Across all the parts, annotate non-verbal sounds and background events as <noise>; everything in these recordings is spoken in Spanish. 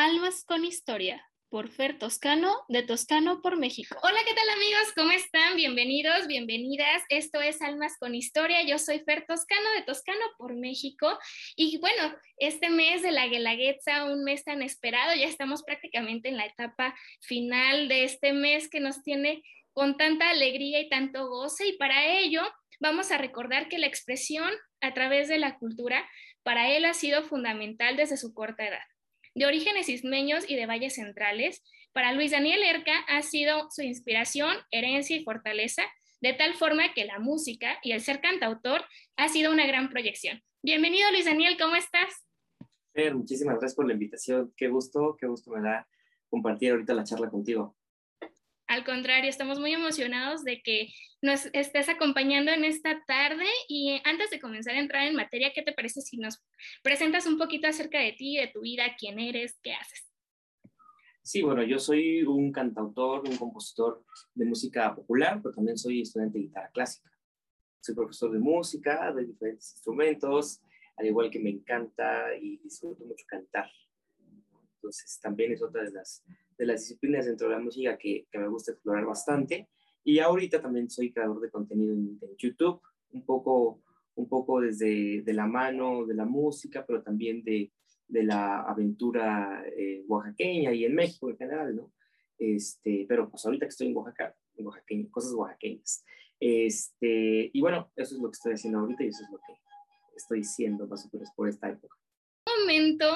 Almas con Historia por Fer Toscano, de Toscano por México. Hola, ¿qué tal amigos? ¿Cómo están? Bienvenidos, bienvenidas. Esto es Almas con Historia. Yo soy Fer Toscano, de Toscano por México. Y bueno, este mes de la Guelaguetza, un mes tan esperado, ya estamos prácticamente en la etapa final de este mes que nos tiene con tanta alegría y tanto goce. Y para ello vamos a recordar que la expresión a través de la cultura para él ha sido fundamental desde su corta edad de orígenes ismeños y de valles centrales, para Luis Daniel Erca ha sido su inspiración, herencia y fortaleza, de tal forma que la música y el ser cantautor ha sido una gran proyección. Bienvenido Luis Daniel, ¿cómo estás? Muchísimas gracias por la invitación. Qué gusto, qué gusto me da compartir ahorita la charla contigo. Al contrario, estamos muy emocionados de que nos estés acompañando en esta tarde y antes de comenzar a entrar en materia, ¿qué te parece si nos presentas un poquito acerca de ti, de tu vida, quién eres, qué haces? Sí, bueno, yo soy un cantautor, un compositor de música popular, pero también soy estudiante de guitarra clásica. Soy profesor de música, de diferentes instrumentos, al igual que me encanta y disfruto mucho cantar. Entonces, también es otra de las de las disciplinas dentro de la música que, que me gusta explorar bastante. Y ahorita también soy creador de contenido en, YouTube, un poco, un poco desde de la mano de la música, pero también de, de la aventura eh, oaxaqueña y en México en general, ¿no? Este, pero pues ahorita que estoy en Oaxaca, en oaxaqueña, cosas oaxaqueñas. Este, y bueno, eso es lo que estoy haciendo ahorita y eso es lo que estoy siendo más o menos por esta época momento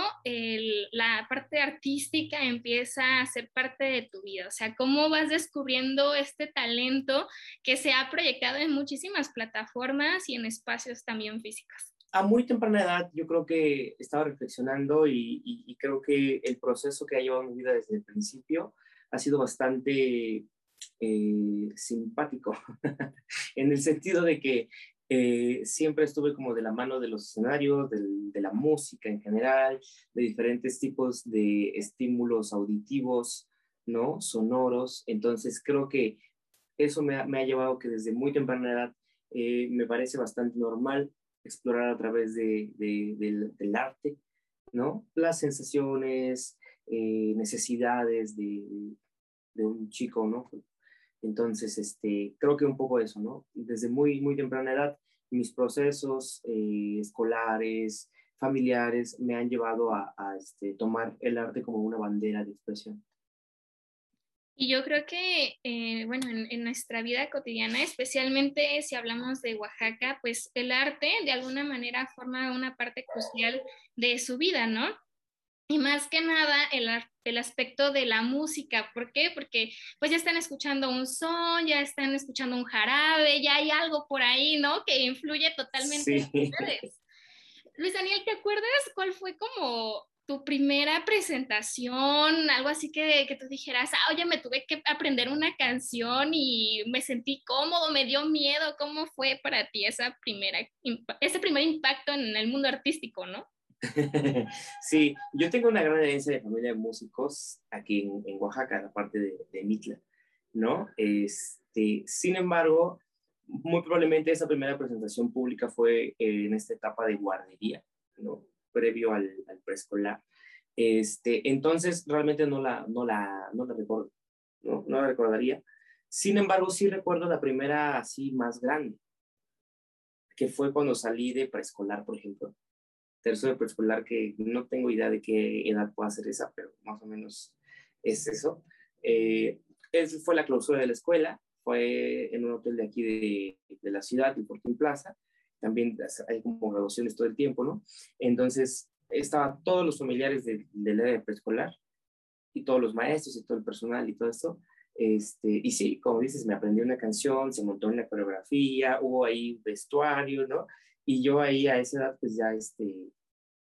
la parte artística empieza a ser parte de tu vida? O sea, ¿cómo vas descubriendo este talento que se ha proyectado en muchísimas plataformas y en espacios también físicos? A muy temprana edad yo creo que estaba reflexionando y, creo que el proceso que ha llevado mi vida desde el principio ha sido bastante eh, simpático, <laughs> en el sentido de que eh, siempre estuve como de la mano de los escenarios, de la música en general, de diferentes tipos de estímulos auditivos, ¿no? Sonoros. Entonces creo que eso me ha, llevado que desde muy temprana edad eh, me parece bastante normal explorar a través de, del, arte, ¿no? Las sensaciones, eh, necesidades de, de un chico, ¿no? Entonces, este, creo que un poco eso, ¿no? Desde muy, muy temprana edad, mis procesos eh, escolares, familiares, me han llevado a, este, tomar el arte como una bandera de expresión. Y yo creo que, eh, bueno, en, en, nuestra vida cotidiana, especialmente si hablamos de Oaxaca, pues el arte de alguna manera forma una parte crucial de su vida, ¿no? Y más que nada el, el aspecto de la música. ¿Por qué? Porque pues ya están escuchando un son, ya están escuchando un jarabe, ya hay algo por ahí, ¿no? Que influye totalmente en ustedes. Luis Daniel, ¿te acuerdas cuál fue como tu primera presentación? Algo así que, que tú dijeras, ah, oye, me tuve que aprender una canción y me sentí cómodo, me dio miedo. ¿Cómo fue para ti esa primera, ese primer impacto en el mundo artístico, no? <laughs> sí, yo tengo una gran herencia de familia de músicos aquí en, Oaxaca, la parte de, de, Mitla, ¿no? Este, sin embargo, muy probablemente esa primera presentación pública fue en esta etapa de guardería, ¿no? Previo al, preescolar. Este, entonces, realmente no la, no la, no la recuerdo, ¿no? No la recordaría. Sin embargo, sí recuerdo la primera así más grande, que fue cuando salí de preescolar, por ejemplo tercero de preescolar que no tengo idea de qué edad pueda ser esa, pero más o menos es eso. Eh, esa fue la clausura de la escuela, fue en un hotel de aquí de, de la ciudad, de Fortín Plaza. También hay como graduaciones todo el tiempo, ¿no? Entonces, estaban todos los familiares del de área de preescolar y todos los maestros y todo el personal y todo esto. Este, y sí, como dices, me aprendí una canción, se montó una coreografía, hubo ahí vestuario, ¿no? Y yo ahí a esa edad, pues ya este,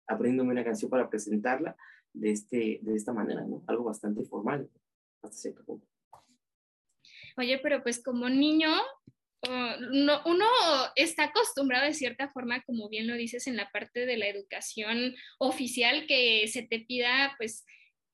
aprendiéndome una canción para presentarla de, este, de esta manera, ¿no? Algo bastante formal, hasta cierto punto. Oye, pero pues como niño, no, uno está acostumbrado de cierta forma, como bien lo dices, en la parte de la educación oficial, que se te pida, pues,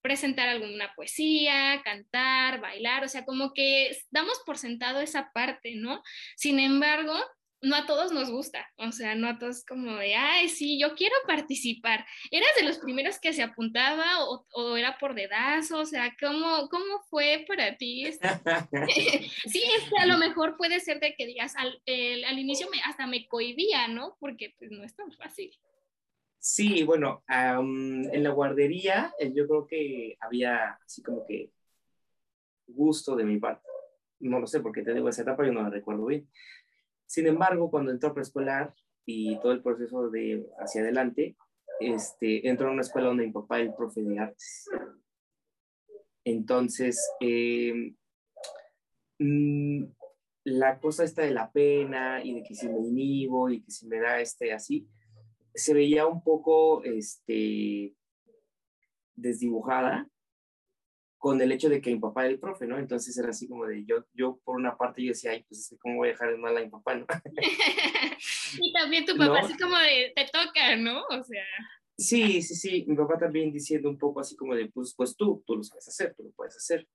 presentar alguna poesía, cantar, bailar, o sea, como que damos por sentado esa parte, ¿no? Sin embargo, no a todos nos gusta, o sea, no a todos como de, ay, sí, yo quiero participar. ¿Eras de los primeros que se apuntaba o, era por dedazo? O sea, ¿cómo, cómo fue para ti? <laughs> <laughs> sí, es que a lo mejor puede ser de que digas, al, al inicio me, hasta me cohibía, ¿no? Porque pues no es tan fácil. Sí, bueno, en la guardería eh, yo creo que había así como que gusto de mi parte. No lo sé porque te digo esa etapa, yo no la recuerdo bien. Sin embargo, cuando entró preescolar y todo el proceso de hacia adelante, este, entró a una escuela donde mi papá era el profe de artes. Entonces, em, mm, la cosa esta de la pena y de que si me inhibo y que si me da este así, se veía un poco este, desdibujada con el hecho de que mi papá era el profe, ¿no? Entonces era así como de, yo, yo por una parte yo decía, ay, pues ¿cómo voy a dejar de mal a mi papá, no? <laughs> y también tu papá así como de, te toca, ¿no? O sea... Sí, sí, sí, mi papá también diciendo un poco así como de, pues, pues tú, tú lo sabes hacer, tú lo puedes hacer.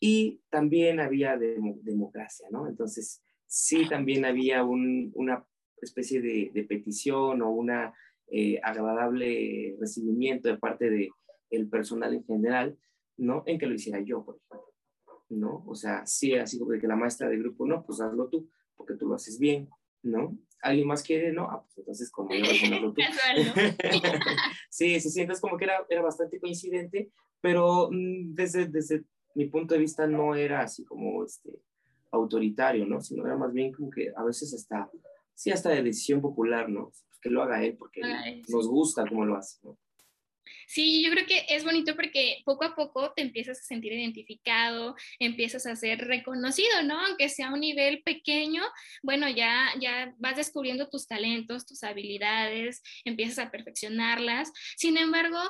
Y también había democracia, ¿no? Entonces, sí, también había un, una especie de, de, petición o una eh, agradable recibimiento de parte del el personal en general, ¿no? En que lo hiciera yo, por ejemplo, ¿no? O sea, sí, así como de que la maestra del grupo, no, pues hazlo tú, porque tú lo haces bien, ¿no? ¿Alguien más quiere? No, ah, pues entonces como yo tú. <laughs> sí, sí, sí, entonces como que era, era bastante coincidente, pero mm, desde, desde mi punto de vista no era así como este autoritario, ¿no? Sino era más bien como que a veces hasta, sí, hasta de decisión popular, ¿no? Pues que lo haga él porque nos gusta cómo lo hace, ¿no? Sí, yo creo que es bonito porque poco a poco te empiezas a sentir identificado, empiezas a ser reconocido, ¿no? Aunque sea un nivel pequeño, bueno, ya, ya vas descubriendo tus talentos, tus habilidades, empiezas a perfeccionarlas. Sin embargo,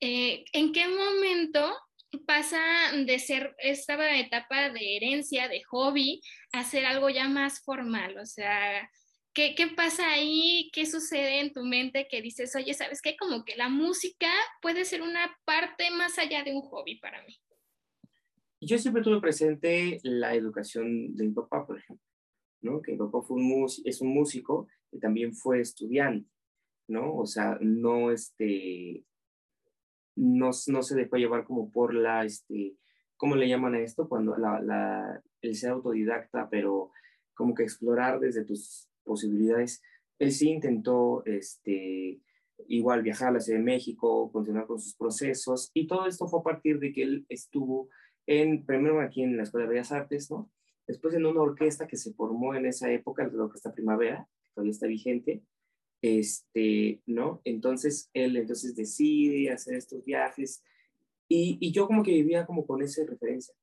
eh, ¿en qué momento pasa de ser esta etapa de herencia, de hobby, a ser algo ya más formal? O sea, ¿Qué, ¿Qué, pasa ahí? ¿Qué sucede en tu mente que dices, oye, ¿sabes qué? Como que la música puede ser una parte más allá de un hobby para mí. Yo siempre tuve presente la educación de mi papá, por ejemplo, ¿no? Que mi papá fue un es un músico y también fue estudiante, ¿no? O sea, no, este, no, no se dejó llevar como por la, este, ¿cómo le llaman a esto? Cuando la, la, el ser autodidacta, pero como que explorar desde tus posibilidades. Él sí intentó este, igual viajar a la Ciudad de México, continuar con sus procesos, y todo esto fue a partir de que él estuvo en, primero aquí en la Escuela de Bellas Artes, ¿no? Después en una orquesta que se formó en esa época, la Orquesta Primavera, que todavía está vigente, este, ¿no? Entonces él entonces decide hacer estos viajes, y, y yo como que vivía como con esa referencia,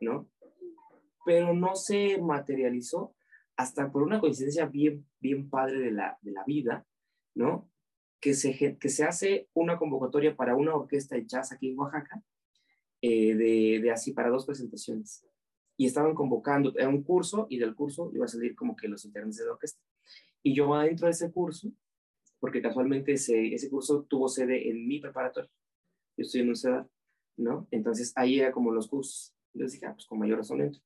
¿no? Pero no se materializó hasta por una coincidencia bien, bien padre de la, de la vida, ¿no? Que se, que se hace una convocatoria para una orquesta de jazz aquí en Oaxaca, eh, de, de, así para dos presentaciones. Y estaban convocando, era un curso y del curso iba a salir como que los integrantes de la orquesta. Y yo adentro de ese curso, porque casualmente ese, ese curso tuvo sede en mi preparatoria. Yo estoy en un CEDAR, ¿no? Entonces ahí era como los cursos. Entonces dije, ah, pues con mayor razón entro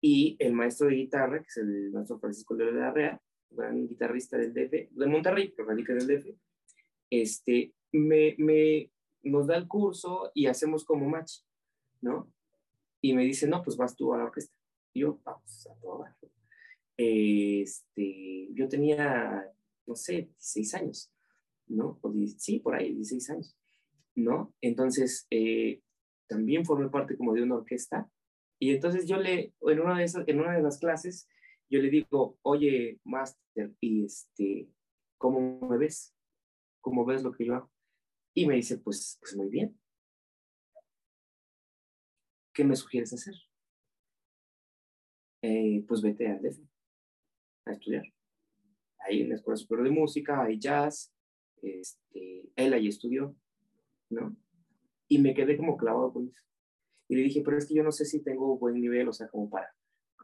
y el maestro de guitarra, que es el maestro Francisco de la Rea, gran guitarrista del DF, de Monterrey, pero radica en el DF, este, me, me, nos da el curso y hacemos como match, ¿no? Y me dice, no, pues vas tú a la orquesta. Y yo, vamos a todo Este, yo tenía, no sé, 16 años, ¿no? O sí, por ahí, 16 años, ¿no? Entonces, eh, también formé parte como de una orquesta y entonces yo le, en una de, esas, en una de las clases, yo le digo, oye, máster, y este, ¿cómo me ves? ¿Cómo ves lo que yo hago? Y me dice, pues, pues muy bien. ¿Qué me sugieres hacer? Eh, pues vete al DF a estudiar. Ahí en la Escuela Superior de Música, hay jazz, este, él ahí estudió, ¿no? Y me quedé como clavado con eso. Y le dije, pero es que yo no sé si tengo buen nivel, o sea, como para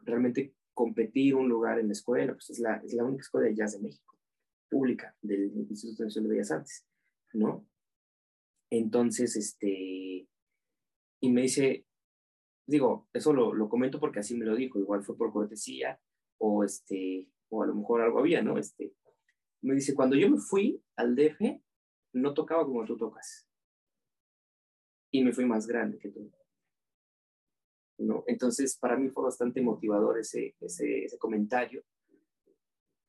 realmente competir un lugar en la escuela, pues es la, es la única escuela de jazz de México, pública, del Instituto Nacional de Bellas Artes, ¿no? Entonces, este, y me dice, digo, eso lo, lo comento porque así me lo dijo, igual fue por cortesía, o este, o a lo mejor algo había, ¿no? Este, me dice, cuando yo me fui al DF, no tocaba como tú tocas. Y me fui más grande que tú. ¿No? Entonces, para mí fue bastante motivador ese, ese, ese comentario.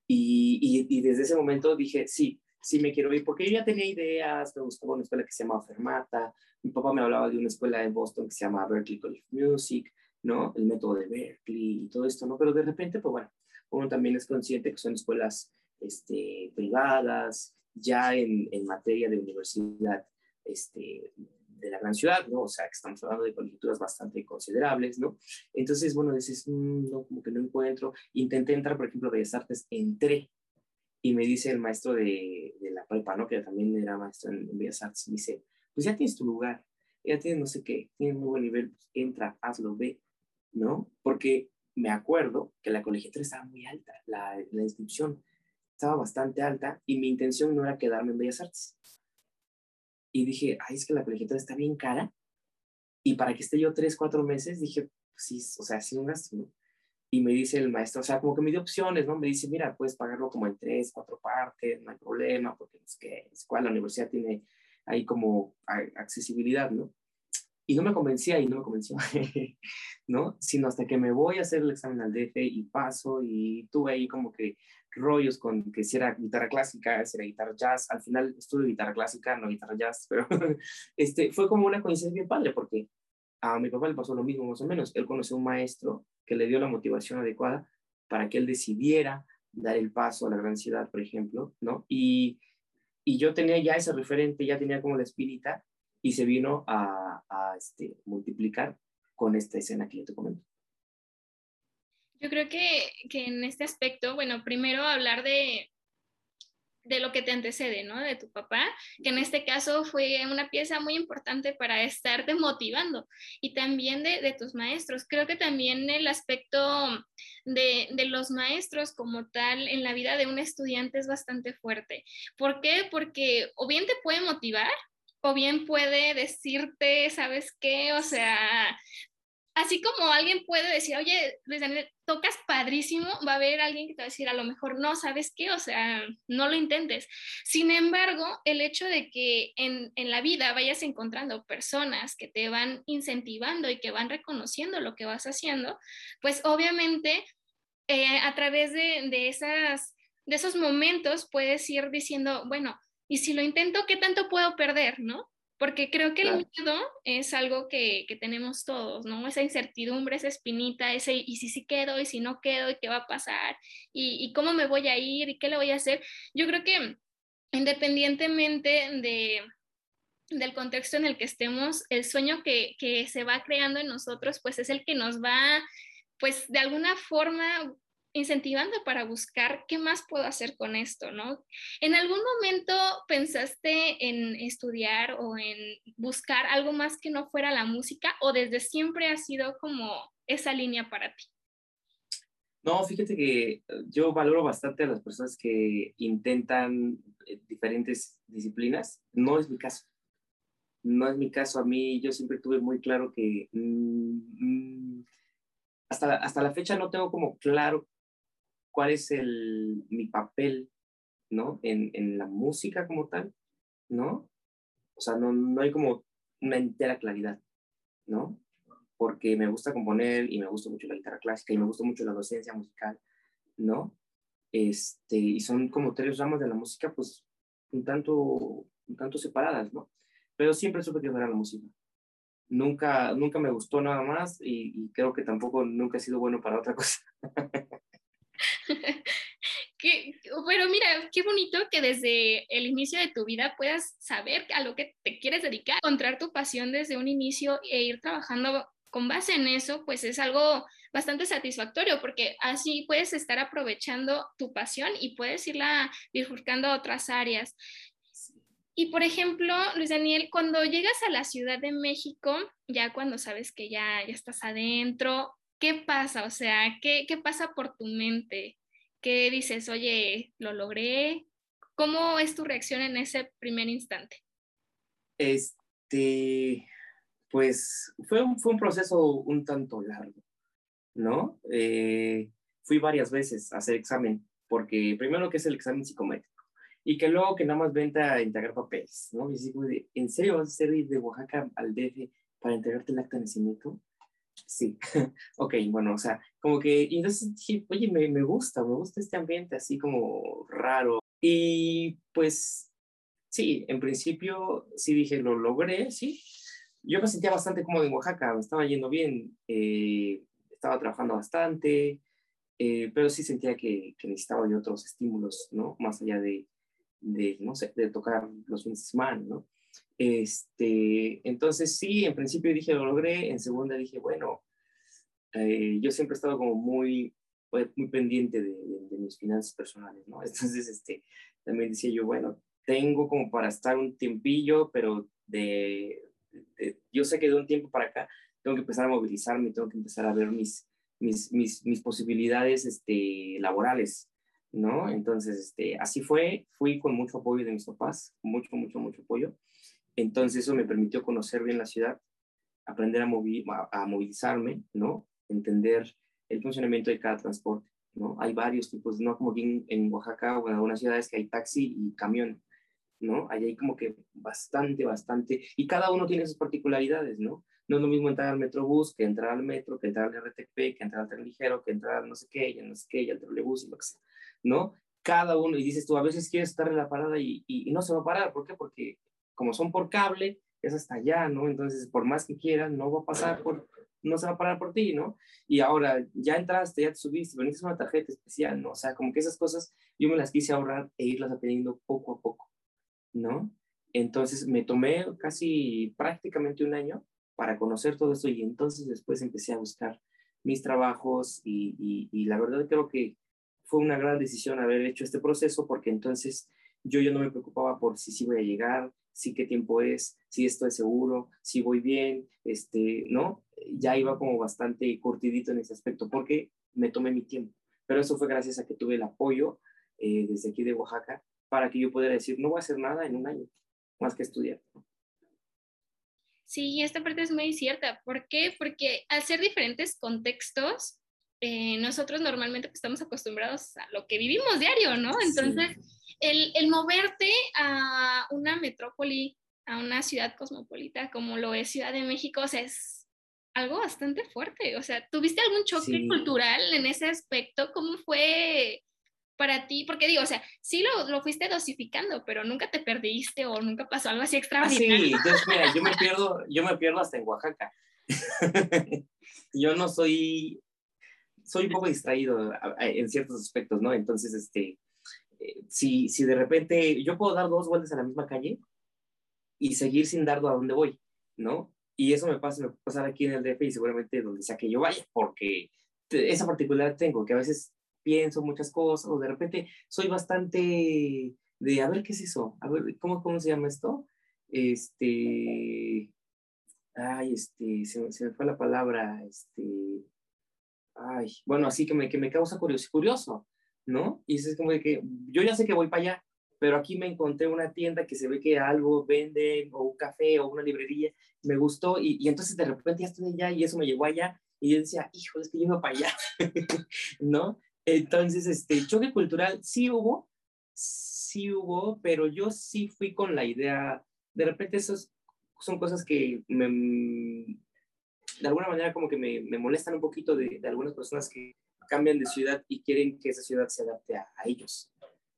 Y, y, y, desde ese momento dije, sí, sí me quiero ir, porque yo ya tenía ideas, me gustaba una escuela que se llamaba Fermata, mi papá me hablaba de una escuela en Boston que se llama Berkeley College Music, ¿no? El método de Berkeley y todo esto, ¿no? Pero de repente, pues bueno, uno también es consciente que son escuelas este, privadas, ya en, en materia de universidad este, de la gran ciudad, ¿no? O sea, que estamos hablando de colegiaturas bastante considerables, ¿no? Entonces, bueno, dices, mm, no, como que no encuentro. Intenté entrar, por ejemplo, a Bellas Artes, entré y me dice el maestro de, de la prepa, ¿no? Que también era maestro en, en, Bellas Artes, me dice, pues ya tienes tu lugar, ya tienes no sé qué, tienes muy buen nivel, pues entra, hazlo, ve, ¿no? Porque me acuerdo que la colegiatura estaba muy alta, la, la inscripción estaba bastante alta y mi intención no era quedarme en Bellas Artes. Y dije, ay, es que la colegiatura está bien cara. Y para que esté yo tres, cuatro meses, dije, sí, o sea, sí un gasto, ¿no? Y me dice el maestro, o sea, como que me dio opciones, ¿no? Me dice, mira, puedes pagarlo como en tres, cuatro partes, no hay problema, porque es que es cual la universidad tiene ahí como accesibilidad, ¿no? Y no me convencía y no me convenció, <laughs> ¿no? Sino hasta que me voy a hacer el examen al DF y paso y tuve ahí como que rollos con que si era guitarra clásica, si era guitarra jazz. Al final estuve guitarra clásica, no guitarra jazz, <laughs> pero este, fue como una coincidencia bien padre porque a mi papá le pasó lo mismo más o menos. Él conoció un maestro que le dio la motivación adecuada para que él decidiera dar el paso a la gran ciudad, por ejemplo, ¿no? Y, y yo tenía ya ese referente, ya tenía como la espírita y se vino a, a este, multiplicar con esta escena que yo te comento. Yo creo que, que, en este aspecto, bueno, primero hablar de, de lo que te antecede, ¿no? De tu papá, que en este caso fue una pieza muy importante para estarte motivando y también de, de tus maestros. Creo que también el aspecto de, de, los maestros como tal en la vida de un estudiante es bastante fuerte. ¿Por qué? Porque o bien te puede motivar o bien puede decirte, ¿sabes qué? O sea, así como alguien puede decir, oye, Luis Daniel, tocas padrísimo, va a haber alguien que te va a decir, a lo mejor no, ¿sabes qué? O sea, no lo intentes. Sin embargo, el hecho de que en, en la vida vayas encontrando personas que te van incentivando y que van reconociendo lo que vas haciendo, pues obviamente eh, a través de, de, esas, de esos momentos puedes ir diciendo, bueno, y si lo intento, ¿qué tanto puedo perder, no? Porque creo que el miedo es algo que, que, tenemos todos, ¿no? Esa incertidumbre, esa espinita, ese y si sí quedo, y si no quedo, y qué va a pasar, y, y cómo me voy a ir, y qué le voy a hacer. Yo creo que independientemente de, del contexto en el que estemos, el sueño que, que se va creando en nosotros, pues es el que nos va, pues de alguna forma incentivando para buscar qué más puedo hacer con esto, ¿no? ¿En algún momento pensaste en estudiar o en buscar algo más que no fuera la música o desde siempre ha sido como esa línea para ti? No, fíjate que eh, yo valoro bastante a las personas que intentan eh, diferentes disciplinas. No es mi caso. No es mi caso. A mí yo siempre tuve muy claro que mmm, hasta, hasta la fecha no tengo como claro cuál es el, mi papel, ¿no? En, en, la música como tal, ¿no? O sea, no, no hay como una entera claridad, ¿no? Porque me gusta componer y me gusta mucho la guitarra clásica y me gusta mucho la docencia musical, ¿no? Este, y son como tres ramas de la música, pues, un tanto, un tanto separadas, ¿no? Pero siempre supe que era la música. Nunca, nunca me gustó nada más y, y creo que tampoco nunca he sido bueno para otra cosa. <laughs> <laughs> pero mira, qué bonito que desde el inicio de tu vida puedas saber a lo que te quieres dedicar, encontrar tu pasión desde un inicio e ir trabajando con base en eso, pues es algo bastante satisfactorio porque así puedes estar aprovechando tu pasión y puedes irla bifurcando a otras áreas. Y por ejemplo, Luis Daniel, cuando llegas a la Ciudad de México, ya cuando sabes que ya, ya estás adentro, ¿qué pasa? O sea, ¿qué, ¿qué pasa por tu mente? ¿Qué dices? Oye, lo logré. ¿Cómo es tu reacción en ese primer instante? Este, pues fue un, fue un proceso un tanto largo, ¿no? Eh, fui varias veces a hacer examen porque primero que es el examen psicométrico y que luego que nada más venta a integrar papeles, ¿no? Y así como de, ¿en serio vas a ser de Oaxaca al DF para entregarte el acta de nacimiento? Sí, <laughs> ok, bueno, o sea, como que, y entonces dije, oye, me, me gusta, me gusta este ambiente así como raro. Y pues, sí, en principio sí dije, lo logré, sí. Yo me sentía bastante cómodo en Oaxaca, me estaba yendo bien, eh, estaba trabajando bastante, eh, pero sí sentía que, que, necesitaba yo otros estímulos, ¿no? Más allá de, de, no sé, de tocar los fines de semana, ¿no? Este, entonces sí, en principio dije lo logré, en segunda dije, bueno, eh, yo siempre he estado como muy, pues, muy pendiente de, de, mis finanzas personales, ¿no? <laughs> Entonces, este, también decía yo, bueno, tengo como para estar un tiempillo, pero de, de, yo sé que de un tiempo para acá tengo que empezar a movilizarme, tengo que empezar a ver mis, mis, mis, mis posibilidades este, laborales, ¿no? Entonces, este, así fue, fui con mucho apoyo de mis papás, mucho, mucho, mucho apoyo. Entonces eso me permitió conocer bien la ciudad, aprender a, a, movilizarme, ¿no? Entender el funcionamiento de cada transporte, ¿no? Hay varios tipos, no como aquí en, Oaxaca o en algunas ciudades que hay taxi y camión, ¿no? Ahí hay como que bastante, bastante, y cada uno tiene sus particularidades, ¿no? No es lo mismo entrar al metrobús que entrar al metro, que entrar al RTP, que entrar al tren ligero, que entrar al no sé qué, y no sé qué, y al trolebús y lo que sea, ¿no? Cada uno, y dices tú, a veces quieres estar en la parada y, y, y no se va a parar, ¿por qué? Porque como son por cable, es hasta allá, ¿no? Entonces, por más que quieran, no va a pasar por, no se va a parar por ti, ¿no? Y ahora ya entraste, ya te subiste, veniste una tarjeta especial, ¿no? O sea, como que esas cosas yo me las quise ahorrar e irlas aprendiendo poco a poco, ¿no? Entonces me tomé casi prácticamente un año para conocer todo esto y entonces después empecé a buscar mis trabajos y, y, y la verdad creo que fue una gran decisión haber hecho este proceso porque entonces yo ya no me preocupaba por si sí voy a llegar, si qué tiempo es, si esto es seguro, si voy bien, este, ¿no? Ya iba como bastante curtidito en ese aspecto porque me tomé mi tiempo. Pero eso fue gracias a que tuve el apoyo eh, desde aquí de Oaxaca para que yo pudiera decir, no voy a hacer nada en un año, más que estudiar. Sí, esta parte es muy cierta. ¿Por qué? Porque al ser diferentes contextos, eh, nosotros normalmente pues, estamos acostumbrados a lo que vivimos diario, ¿no? Entonces, sí el, el moverte a una metrópoli, a una ciudad cosmopolita como lo es Ciudad de México, o sea, es algo bastante fuerte. O sea, ¿tuviste algún choque sí. cultural en ese aspecto? ¿Cómo fue para ti? Porque digo, o sea, sí lo, lo, fuiste dosificando, pero nunca te perdiste o nunca pasó algo así extraordinario. Ah, sí, entonces mira, yo me <laughs> pierdo, yo me pierdo hasta en Oaxaca. <laughs> yo no soy, soy un poco distraído en ciertos aspectos, ¿no? Entonces, este, si, si de repente yo puedo dar dos vueltas a la misma calle y seguir sin dar a dónde voy, ¿no? Y eso me pasa, me puede pasar aquí en el DF y seguramente donde sea que yo vaya, porque esa particularidad tengo, que a veces pienso muchas cosas o de repente soy bastante de, a ver, ¿qué es eso? A ver, ¿cómo, cómo se llama esto? Este, ay, este, se, se me fue la palabra, este, ay, bueno, así que me, que me causa curioso, curioso, ¿no? Y es como de que yo ya sé que voy para allá, pero aquí me encontré una tienda que se ve que algo venden, o un café, o una librería, me gustó, y, y entonces de repente ya estoy allá, y eso me llevó allá, y yo decía, hijo, es que yo iba para allá, <laughs> ¿no? Entonces, este, choque cultural sí hubo, sí hubo, pero yo sí fui con la idea, de repente esos son cosas que me, de alguna manera como que me, me molestan un poquito de, de algunas personas que cambian de ciudad y quieren que esa ciudad se adapte a, a, ellos,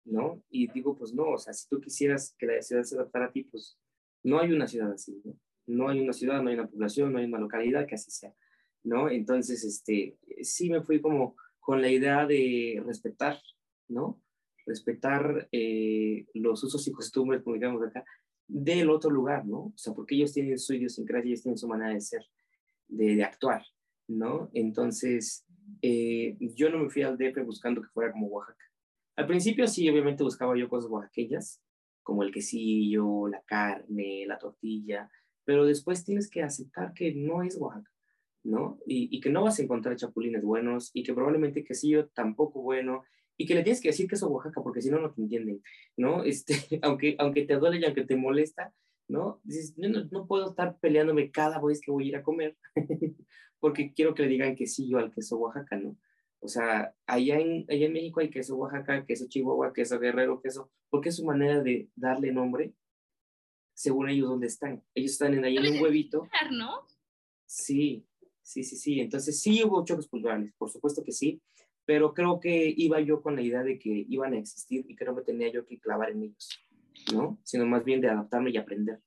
¿no? Y digo, pues no, o sea, si tú quisieras que la ciudad se adaptara a ti, pues no hay una ciudad así, ¿no? No hay una ciudad, no hay una población, no hay una localidad que así sea, ¿no? Entonces, este, sí me fui como con la idea de respetar, ¿no? Respetar eh, los usos y costumbres, como digamos acá, del otro lugar, ¿no? O sea, porque ellos tienen su idiosincrasia, ellos tienen su manera de ser, de, de actuar, ¿no? Entonces, eh, yo no me fui al DF buscando que fuera como Oaxaca. Al principio sí, obviamente buscaba yo cosas oaxaqueñas, como el quesillo, la carne, la tortilla, pero después tienes que aceptar que no es Oaxaca, ¿no? Y, que no vas a encontrar chapulines buenos y que probablemente quesillo tampoco bueno y que le tienes que decir que es Oaxaca porque si no, no te entienden, ¿no? Este, <laughs> aunque, aunque te duele y aunque te molesta, ¿no? Dices, yo no, no puedo estar peleándome cada vez que voy a ir a comer <laughs> porque quiero que le digan que sí yo al queso Oaxaca, ¿no? O sea, allá en, allá en México hay queso Oaxaca, queso Chihuahua, queso Guerrero, queso, porque es su manera de darle nombre según ellos dónde están. Ellos están en ahí en un huevito. ¿No? Sí, sí, sí, sí. Entonces sí hubo choques culturales, por supuesto que sí, pero creo que iba yo con la idea de que iban a existir y que no me tenía yo que clavar en ellos, ¿no? Sino más bien de adaptarme y aprender.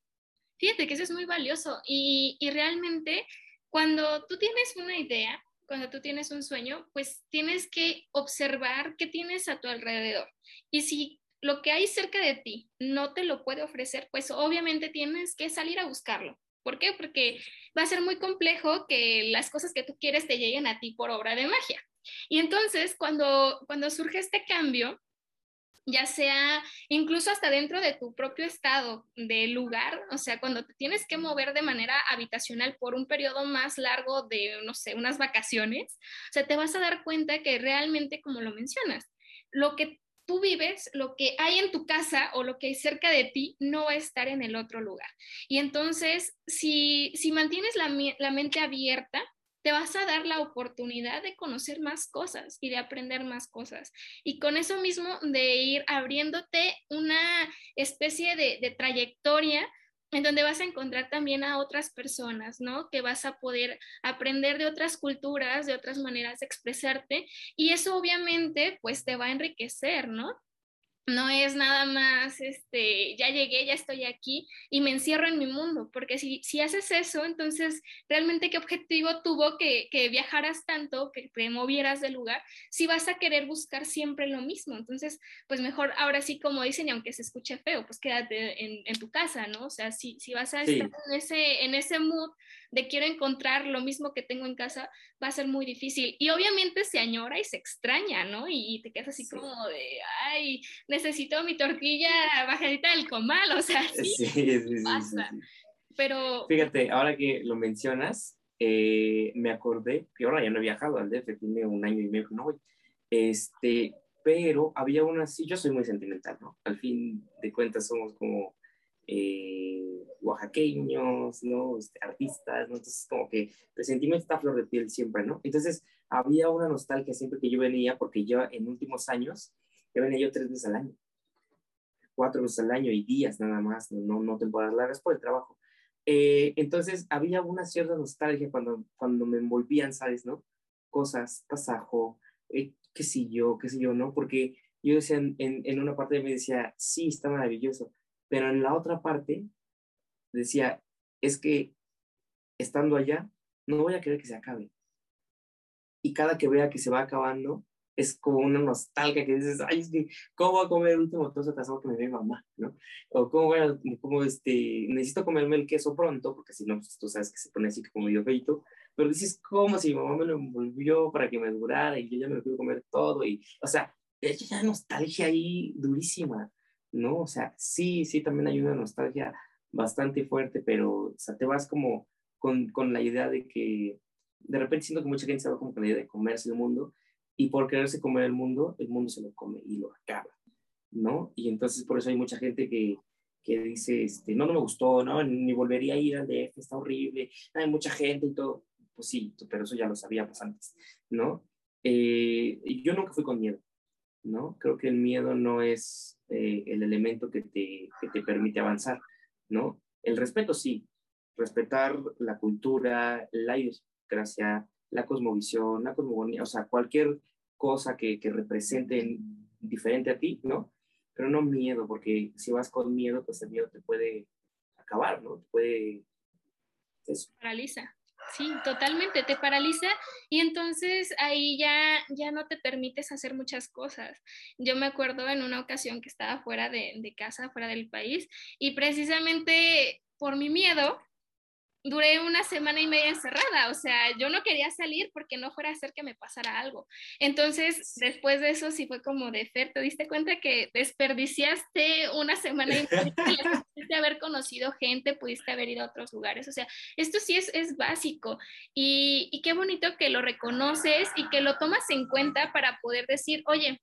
Fíjate que eso es muy valioso y, y realmente cuando tú tienes una idea, cuando tú tienes un sueño, pues tienes que observar qué tienes a tu alrededor. Y si lo que hay cerca de ti no te lo puede ofrecer, pues obviamente tienes que salir a buscarlo. ¿Por qué? Porque va a ser muy complejo que las cosas que tú quieres te lleguen a ti por obra de magia. Y entonces, cuando, cuando surge este cambio, ya sea incluso hasta dentro de tu propio estado de lugar, o sea, cuando te tienes que mover de manera habitacional por un periodo más largo de, no sé, unas vacaciones, o sea, te vas a dar cuenta que realmente, como lo mencionas, lo que tú vives, lo que hay en tu casa o lo que hay cerca de ti no va a estar en el otro lugar. Y entonces, si, si mantienes la, la mente abierta, te vas a dar la oportunidad de conocer más cosas y de aprender más cosas. Y con eso mismo de ir abriéndote una especie de, de trayectoria en donde vas a encontrar también a otras personas, ¿no? Que vas a poder aprender de otras culturas, de otras maneras de expresarte y eso obviamente pues te va a enriquecer, ¿no? No es nada más, este, ya llegué, ya estoy aquí y me encierro en mi mundo, porque si, si haces eso, entonces realmente qué objetivo tuvo que, que, viajaras tanto, que te movieras del lugar, si vas a querer buscar siempre lo mismo. Entonces, pues mejor ahora sí, como dicen, y aunque se escuche feo, pues quédate en, en tu casa, ¿no? O sea, si, si vas a estar en ese, en ese mood de quiero encontrar lo mismo que tengo en casa, va a ser muy difícil. Y obviamente se añora y se extraña, ¿no? Y, te quedas así como de, ay, necesito mi tortilla bajadita del comal, o sea, sí, sí, sí <laughs> pasa. Pero... Fíjate, ahora que lo mencionas, eh, me acordé que ahora ya no he viajado al DF, tiene un año y medio no voy. Este, pero había una, sí, yo soy muy sentimental, ¿no? Al fin de cuentas somos como eh, oaxaqueños, ¿no? Este, artistas, ¿no? Entonces, como que el sentimiento está flor de piel siempre, ¿no? Entonces, había una nostalgia siempre que yo venía, porque yo en últimos años, yo venía yo tres veces al año, cuatro veces al año y días nada más, no, no temporadas largas por el trabajo. Eh, entonces, había una cierta nostalgia cuando, cuando me envolvían, ¿sabes, no? Cosas, pasajo, eh, qué sé yo, qué sé yo, ¿no? Porque yo decía, en, en una parte de mí decía, sí, está maravilloso, pero en la otra parte decía, es que estando allá, no voy a querer que se acabe. Y cada que vea que se va acabando, es como una nostalgia que dices, ay, es que, ¿cómo voy a comer el último trozo de que me dé mamá? ¿no? O ¿cómo voy a, cómo este, necesito comerme el queso pronto, porque si no, pues, tú sabes que se pone así como medio feito, pero dices, ¿cómo si mi mamá me lo envolvió para que me durara y yo ya me lo quiero comer todo? Y, o sea, es ya nostalgia ahí durísima. ¿No? O sea, sí, sí, también hay una nostalgia bastante fuerte, pero o te vas como con, con, la idea de que de repente siento que mucha gente se va como con la idea de comerse el mundo y por quererse comer el mundo, el mundo se lo come y lo acaba, ¿no? Y entonces por eso hay mucha gente que, que dice, este, no, no me gustó, ¿no? Ni volvería a ir al DF, está horrible, hay mucha gente y todo. Pues sí, pero eso ya lo sabíamos antes, ¿no? Eh, yo nunca fui con miedo, ¿no? Creo que el miedo no es eh, el elemento que te, que te permite avanzar, ¿no? El respeto sí, respetar la cultura, la idiosincrasia, la cosmovisión, la cosmogonía, o sea, cualquier cosa que, que represente diferente a ti, ¿no? Pero no miedo, porque si vas con miedo, pues el miedo te puede acabar, ¿no? Te puede... Eso. Paraliza. Sí, totalmente, te paraliza y entonces ahí ya, ya no te permites hacer muchas cosas. Yo me acuerdo en una ocasión que estaba fuera de, de casa, fuera del país, y precisamente por mi miedo, duré una semana y media encerrada, o sea, yo no quería salir porque no fuera a hacer que me pasara algo. Entonces, después de eso sí fue como de Fer, te diste cuenta que desperdiciaste una semana y media, <laughs> pudiste haber conocido gente, pudiste haber ido a otros lugares, o sea, esto sí es, es básico. Y, y qué bonito que lo reconoces y que lo tomas en cuenta para poder decir, oye,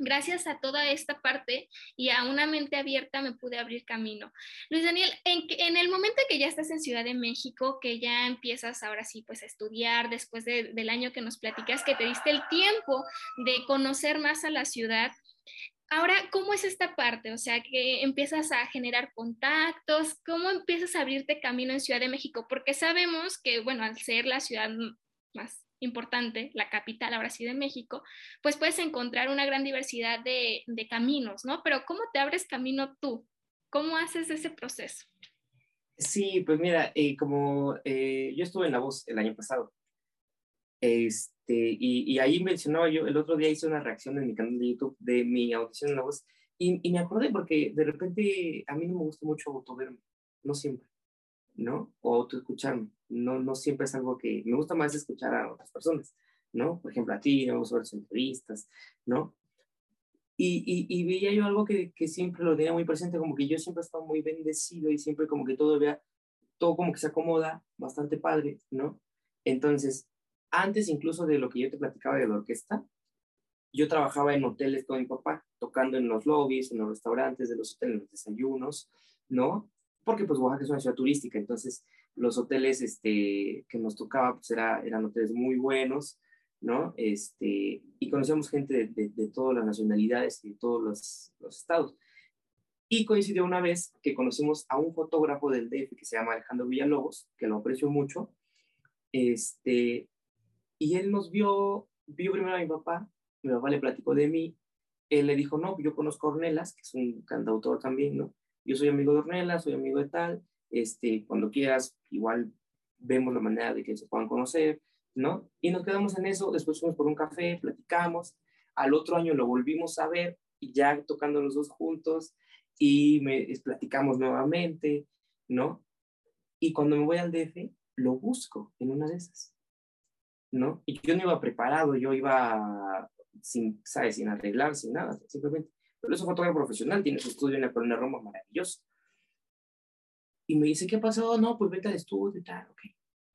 gracias a toda esta parte y a una mente abierta me pude abrir camino. Luis Daniel, en, el momento que ya estás en Ciudad de México, que ya empiezas ahora sí pues a estudiar después del año que nos platicas, que te diste el tiempo de conocer más a la ciudad, Ahora, ¿cómo es esta parte? O sea, que empiezas a generar contactos, ¿cómo empiezas a abrirte camino en Ciudad de México? Porque sabemos que, bueno, al ser la ciudad más importante, la capital ahora sí de México, pues puedes encontrar una gran diversidad de, caminos, ¿no? Pero ¿cómo te abres camino tú? ¿Cómo haces ese proceso? Sí, pues mira, eh, como eh, yo estuve en La Voz el año pasado, este, y, ahí mencionaba yo, el otro día hice una reacción en mi canal de YouTube de mi audición en La Voz, y, y me acordé porque de repente a mí no me gusta mucho autoverme, no siempre. ¿no? O autoescucharme. No, no siempre es algo que me gusta más escuchar a otras personas, ¿no? Por ejemplo, a ti, me gusta ver entrevistas, ¿no? Y, y, y, veía yo algo que, que, siempre lo tenía muy presente, como que yo siempre he estado muy bendecido y siempre como que todo vea, todo como que se acomoda, bastante padre, ¿no? Entonces, antes incluso de lo que yo te platicaba de la orquesta, yo trabajaba en hoteles con mi papá, tocando en los lobbies, en los restaurantes de los hoteles, en los desayunos, ¿no? porque pues Oaxaca es una ciudad turística, entonces los hoteles este, que nos tocaba pues era, eran hoteles muy buenos, ¿no? Este, y conocíamos gente de, de, todas las nacionalidades y de todos los, los, estados. Y coincidió una vez que conocimos a un fotógrafo del DF que se llama Alejandro Villalobos, que lo aprecio mucho, este, y él nos vio, vio primero a mi papá, mi papá le platicó de mí, él le dijo, no, yo conozco a Ornelas, que es un cantautor también, ¿no? yo soy amigo de Ornella, soy amigo de tal, este, cuando quieras, igual vemos la manera de que se puedan conocer, ¿no? Y nos quedamos en eso, después fuimos por un café, platicamos, al otro año lo volvimos a ver, ya tocando los dos juntos, y me platicamos nuevamente, ¿no? Y cuando me voy al DF, lo busco en una de esas, ¿no? Y yo no iba preparado, yo iba sin, ¿sabes? Sin arreglar, sin nada, simplemente pero es un fotógrafo profesional, tiene su estudio en la Colonia Roma, maravilloso. Y me dice, ¿qué pasó? No, pues vete al estudio y tal, ok.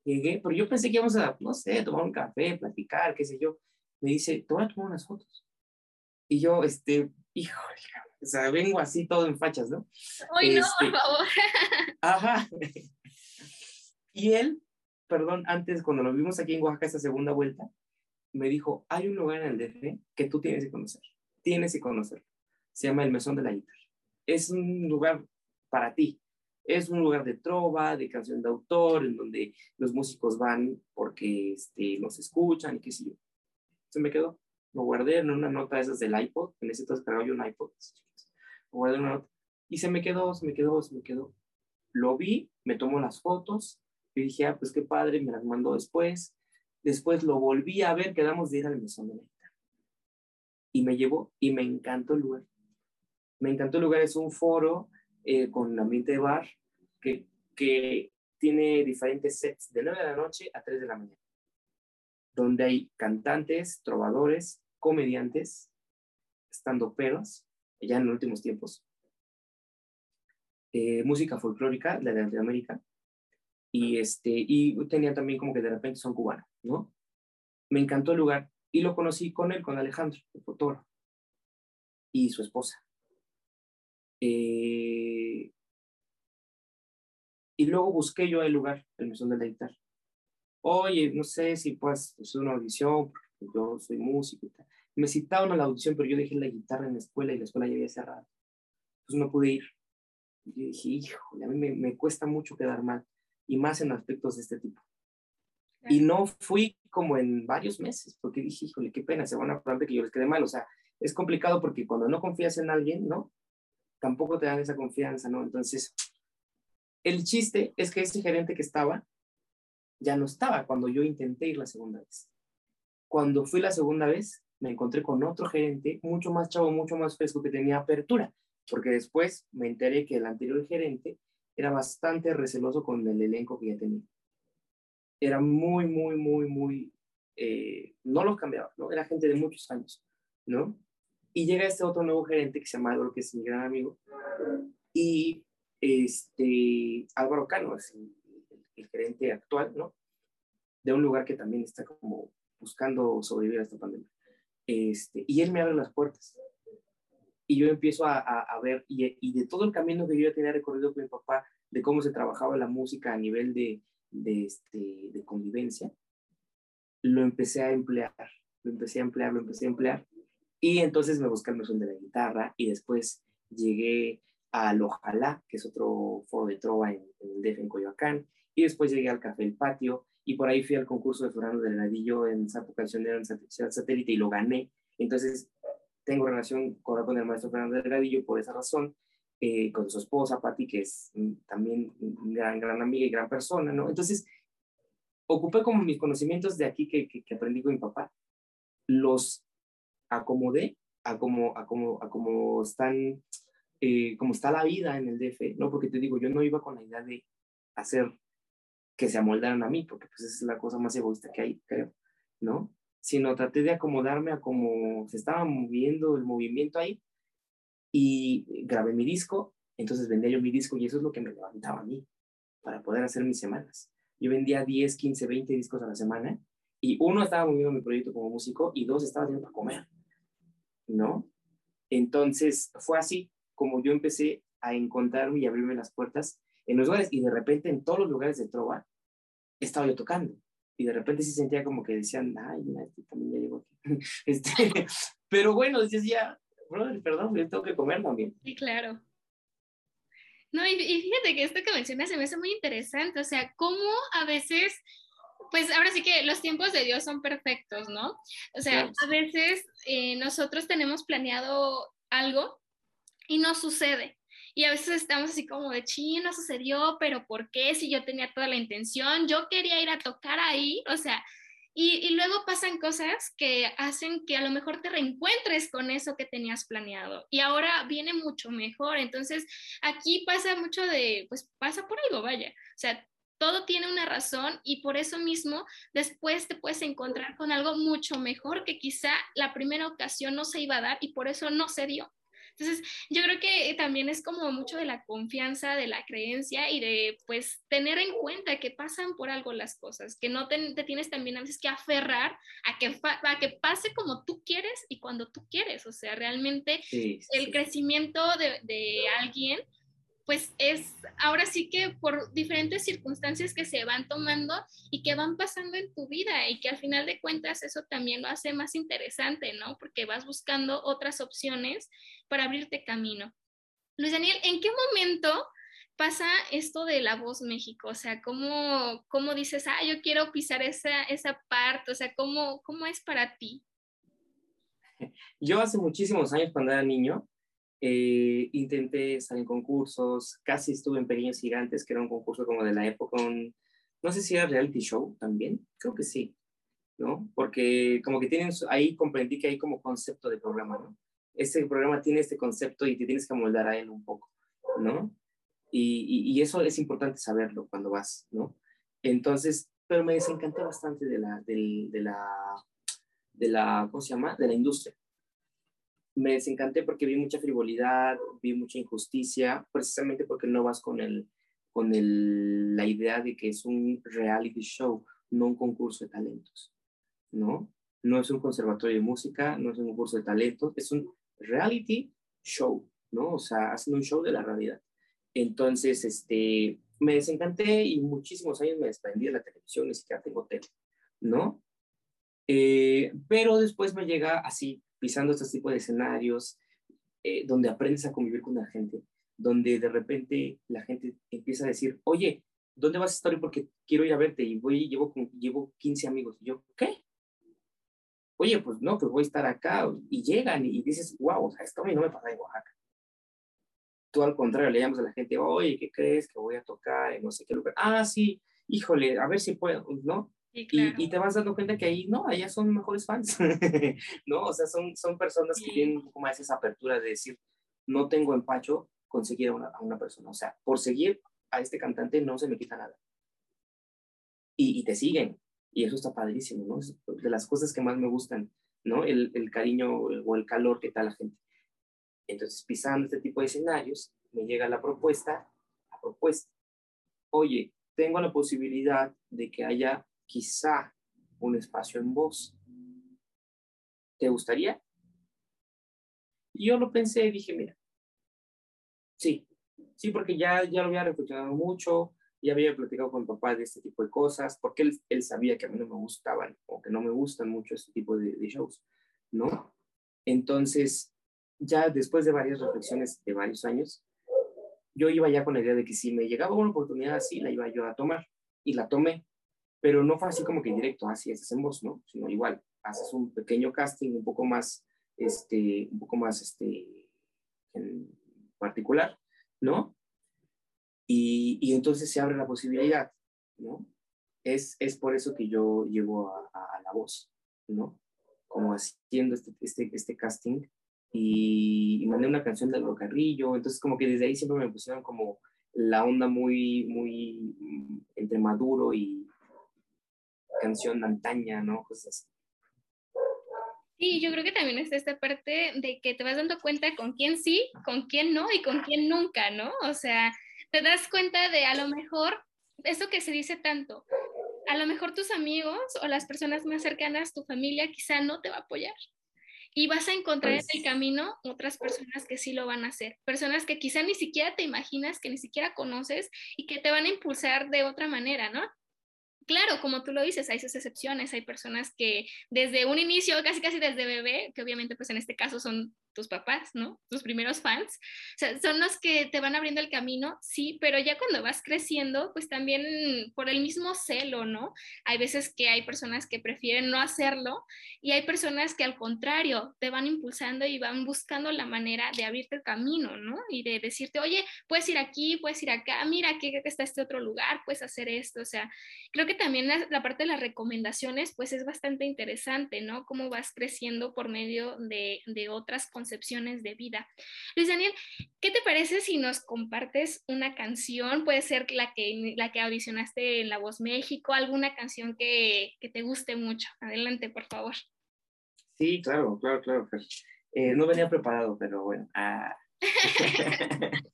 Llegué, pero yo pensé que íbamos a, no sé, tomar un café, platicar, qué sé yo. Me dice, te voy a tomar unas fotos. Y yo, este, híjole, o sea, vengo así todo en fachas, ¿no? Hoy no, por este, favor. <laughs> <laughs> Ajá. Y él, perdón, antes cuando nos vimos aquí en Oaxaca esa segunda vuelta, me dijo, hay un lugar en el DF que tú tienes que conocer, tienes que conocerlo se llama el Mesón de la Guitarra. Es un lugar para ti. Es un lugar de trova, de canción de autor, en donde los músicos van porque este, los escuchan y qué sé yo. Se me quedó. Lo guardé en una nota esas del iPod. En ese entonces cargaba yo un iPod. Lo guardé en una nota. Y se me quedó, se me quedó, se me quedó. Lo vi, me tomó las fotos. Y dije, ah, pues qué padre, me las mandó después. Después lo volví a ver, quedamos de ir al mesón de la. Y me llevó y me encantó el lugar me encantó el lugar, es un foro eh, con ambiente de bar que, que tiene diferentes sets de 9 de la noche a 3 de la mañana, donde hay cantantes, trovadores, comediantes, estando peros, ya en los últimos tiempos, eh, música folclórica, la de Latinoamérica, y, este, y tenía también como que de repente son cubanos, ¿no? Me encantó el lugar y lo conocí con él, con Alejandro, el fotógrafo, y su esposa. Eh, y luego busqué yo el lugar, el mesón de la guitarra. Oye, no sé si puedes hacer una audición, porque yo soy músico y tal. Me citaron a la audición, pero yo dejé la guitarra en la escuela y la escuela ya había cerrado. Entonces no pude ir. Y yo dije, híjole, a mí me, me, cuesta mucho quedar mal, y más en aspectos de este tipo. Y no fui como en varios meses, porque dije, híjole, qué pena, se van a que yo les quede mal. O sea, es complicado porque cuando no confías en alguien, ¿no? Tampoco te dan esa confianza, ¿no? Entonces, el chiste es que ese gerente que estaba, ya no estaba cuando yo intenté ir la segunda vez. Cuando fui la segunda vez, me encontré con otro gerente, mucho más chavo, mucho más fresco, que tenía apertura, porque después me enteré que el anterior gerente era bastante receloso con el elenco que ya tenía. Era muy, muy, muy, muy, eh, no los cambiaba, ¿no? Era gente de muchos años, ¿no? Y llega este otro nuevo gerente que se llama Álvaro, que es mi gran amigo, y este, Álvaro Cano es el, gerente actual, ¿no? De un lugar que también está como buscando sobrevivir a esta pandemia. Este, y él me abre las puertas. y yo empiezo a, a, ver, y, y, de todo el camino que yo ya tenía recorrido con mi papá, de cómo se trabajaba la música a nivel de, de, este, de convivencia, lo empecé a emplear, lo empecé a emplear, lo empecé a emplear, y entonces me busqué el mesón de la guitarra, y después llegué al Ojalá, que es otro foro de trova en, el DF en Coyoacán, y después llegué al Café El Patio, y por ahí fui al concurso de Fernando Delgadillo en Sapo Cancionero en Satélite y lo gané. Entonces, tengo relación con, el maestro Fernando Delgadillo por esa razón, eh, con su esposa, Patti, que es también gran, gran amiga y gran persona, ¿no? Entonces, ocupé como mis conocimientos de aquí que, que, aprendí con mi papá, los acomodé a como, a como, a como están, eh, como está la vida en el DF, ¿no? Porque te digo, yo no iba con la idea de hacer que se amoldaran a mí, porque pues esa es la cosa más egoísta que hay, creo, ¿no? sino traté de acomodarme a cómo se estaba moviendo el movimiento ahí y grabé mi disco, entonces vendía yo mi disco y eso es lo que me levantaba a mí para poder hacer mis semanas. Yo vendía 10, 15, 20 discos a la semana y uno estaba moviendo mi proyecto como músico y dos estaba haciendo para comer, ¿no? Entonces fue así como yo empecé a encontrarme y abrirme las puertas en los lugares y de repente en todos los lugares de trova estaba yo tocando y de repente sí sentía como que decían, ay, este también ya llegó aquí. <laughs> Este, pero bueno, decías ya, brother, perdón, yo tengo que comer también. Sí, claro. No, y, y, fíjate que esto que mencionas se me hace muy interesante, o sea, cómo a veces, pues ahora sí que los tiempos de Dios son perfectos, ¿no? O sea, a veces eh, nosotros tenemos planeado algo y no sucede. Y a veces estamos así como de, chino, no sucedió, pero ¿por qué? Si yo tenía toda la intención, yo quería ir a tocar ahí, o sea, y, y, luego pasan cosas que hacen que a lo mejor te reencuentres con eso que tenías planeado y ahora viene mucho mejor. Entonces, aquí pasa mucho de, pues pasa por algo, vaya. O sea, todo tiene una razón y por eso mismo después te puedes encontrar con algo mucho mejor que quizá la primera ocasión no se iba a dar y por eso no se dio. Entonces, yo creo que también es como mucho de la confianza, de la creencia y de, pues, tener en cuenta que pasan por algo las cosas, que no te, tienes también a veces que aferrar a que, a que pase como tú quieres y cuando tú quieres. O sea, realmente el crecimiento de, de alguien pues es ahora sí que por diferentes circunstancias que se van tomando y que van pasando en tu vida y que al final de cuentas eso también lo hace más interesante, ¿no? Porque vas buscando otras opciones para abrirte camino. Luis Daniel, ¿en qué momento pasa esto de la voz México? O sea, ¿cómo, cómo dices, ah, yo quiero pisar esa, esa parte? O sea, ¿cómo, ¿cómo es para ti? Yo hace muchísimos años, cuando era niño, eh, intenté estar en concursos, casi estuve en Pequeños Gigantes, que era un concurso como de la época, no sé si era reality show también, creo que sí, ¿no? Porque como que tienen, ahí comprendí que hay como concepto de programa, ¿no? Este programa tiene este concepto y te tienes que moldar a él un poco, ¿no? Y, y, eso es importante saberlo cuando vas, ¿no? Entonces, pero me desencanté bastante de la, de, de la, de la, ¿cómo se llama? De la industria me desencanté porque vi mucha frivolidad, vi mucha injusticia, precisamente porque no vas con, el, con el, la idea de que es un reality show, no un concurso de talentos, ¿no? No es un conservatorio de música, no es un concurso de talentos, es un reality show, ¿no? O sea, hacen un show de la realidad. Entonces, este, me desencanté y muchísimos años me desprendí de la televisión, ni siquiera tengo tele, ¿no? Eh, pero después me llega así pisando estos tipos de escenarios, eh, donde aprendes a convivir con la gente, donde de repente la gente empieza a decir, oye, ¿dónde vas a estar? Porque quiero ir a verte y voy, llevo, llevo 15 amigos. Y yo, ¿qué? Oye, pues no, pues voy a estar acá. Y llegan y dices, wow, o sea, no me pasa en Oaxaca. Tú al contrario, le llamas a la gente, oye, ¿qué crees que voy a tocar en no sé qué lugar? Ah, sí, híjole, a ver si puedo, ¿no? Y, te vas dando cuenta que ahí, no, allá son mejores fans, <laughs> ¿no? O sea, son, son personas que tienen un poco más esa apertura de decir, no tengo empacho conseguir a una, a una persona. O sea, por seguir a este cantante no se me quita nada. Y, y, te siguen. Y eso está padrísimo, ¿no? Es de las cosas que más me gustan, ¿no? El, el cariño o el calor que da la gente. Entonces, pisando este tipo de escenarios, me llega la propuesta, la propuesta. Oye, tengo la posibilidad de que haya quizá un espacio en voz. ¿Te gustaría? Y yo lo pensé y dije, mira, sí, sí, porque ya, ya lo había reflexionado mucho, ya había platicado con mi papá de este tipo de cosas, porque él, él sabía que a mí no me gustaban o que no me gustan mucho este tipo de, de shows, ¿no? Entonces, ya después de varias reflexiones de varios años, yo iba ya con la idea de que si me llegaba una oportunidad así, la iba yo a tomar. Y la tomé, pero no fue así como que directo, así es voz, ¿no? Sino igual, haces un pequeño casting un poco más, este, un poco más, este, en particular, ¿no? Y, y entonces se abre la posibilidad, ¿no? Es, es por eso que yo llego a, a, a la voz, ¿no? Como haciendo este, este, este casting y, mandé una canción de Álvaro Carrillo, entonces como que desde ahí siempre me pusieron como la onda muy, muy mm, entre maduro y canción antaña, ¿no? Cosas. Sí, yo creo que también está esta parte de que te vas dando cuenta con quién sí, con quién no y con quién nunca, ¿no? O sea, te das cuenta de a lo mejor eso que se dice tanto, a lo mejor tus amigos o las personas más cercanas, tu familia, quizá no te va a apoyar. Y vas a encontrar en el camino otras personas que sí lo van a hacer, personas que quizá ni siquiera te imaginas, que ni siquiera conoces y que te van a impulsar de otra manera, ¿no? Claro, como tú lo dices, hay sus excepciones, hay personas que desde un inicio, casi casi desde bebé, que obviamente pues en este caso son tus papás, ¿no? Tus primeros fans. O sea, son los que te van abriendo el camino, sí, pero ya cuando vas creciendo, pues también por el mismo celo, ¿no? Hay veces que hay personas que prefieren no hacerlo y hay personas que al contrario te van impulsando y van buscando la manera de abrirte el camino, ¿no? Y de decirte, oye, puedes ir aquí, puedes ir acá, mira, aquí está este otro lugar, puedes hacer esto. O sea, creo que también la, parte de las recomendaciones, pues es bastante interesante, ¿no? Cómo vas creciendo por medio de, de otras concepciones de vida. Luis Daniel, ¿qué te parece si nos compartes una canción? Puede ser la que, la que audicionaste en La Voz México, alguna canción que, que te guste mucho. Adelante, por favor. Sí, claro, claro, claro. Eh, no venía preparado, pero bueno. Ah. <laughs>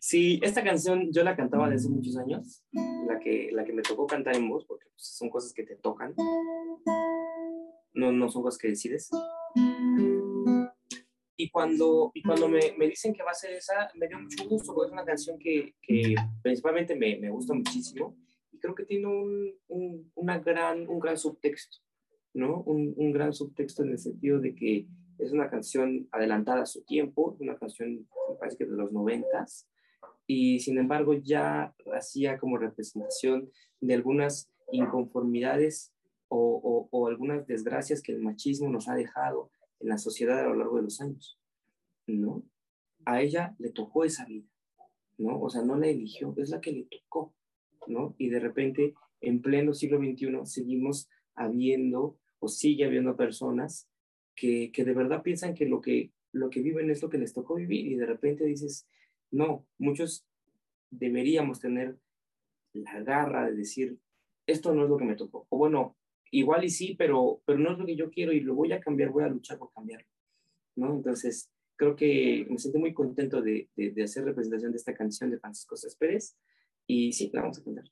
sí, esta canción yo la cantaba desde muchos años, la que, la que me tocó cantar en voz, porque pues, son cosas que te tocan, no, no son cosas que decides. Y cuando, y cuando me, me, dicen que va a ser esa, me dio mucho gusto, porque es una canción que, que principalmente me, me, gusta muchísimo y creo que tiene un, un, una gran, un gran subtexto, ¿no? Un, un, gran subtexto en el sentido de que es una canción adelantada a su tiempo, una canción, me parece que de los noventas, y sin embargo ya hacía como representación de algunas inconformidades o, o, algunas desgracias que el machismo nos ha dejado en la sociedad a lo largo de los años, ¿no? A ella le tocó esa vida, ¿no? O sea, no la eligió, es la que le tocó, ¿no? Y de repente, en pleno siglo XXI, seguimos habiendo o sigue habiendo personas que, de verdad piensan que lo, que lo que viven es lo que les tocó vivir y de repente dices, no, muchos deberíamos tener la garra de decir, esto no es lo que me tocó. O bueno, igual y sí, pero, pero no es lo que yo quiero y lo voy a cambiar, voy a luchar por cambiarlo, ¿no? Entonces, creo que me siento muy contento de, de, de hacer representación de esta canción de Francisco Céspedes y sí, la vamos a cantar.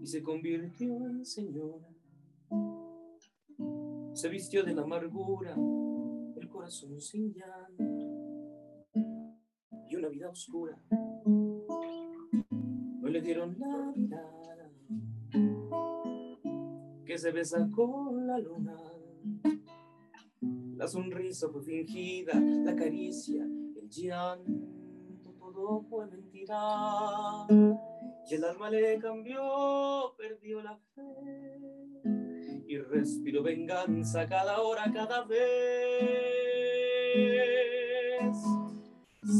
Y se convirtió en señora. Se vistió de la amargura, el corazón sin llanto y una vida oscura. No le dieron la mirada que se besa con la luna. La sonrisa fue fingida, la caricia, el llanto todo fue mentira. Y el alma le cambió, perdió la fe. Y respiró venganza cada hora, cada vez.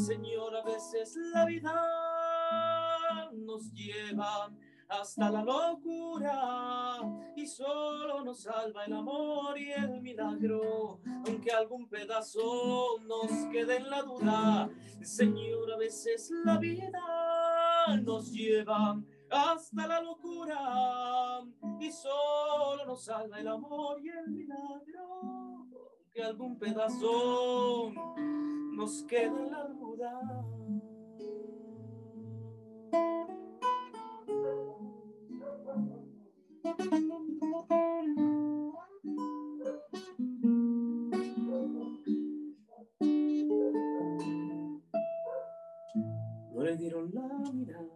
Señor, a veces la vida nos lleva hasta la locura y solo nos salva el amor y el milagro, aunque algún pedazo nos quede en la duda. Señor, a veces la vida nos lleva hasta la locura y solo nos salva el amor y el milagro, que algún pedazo nos quede en la duda. No le dieron la mirada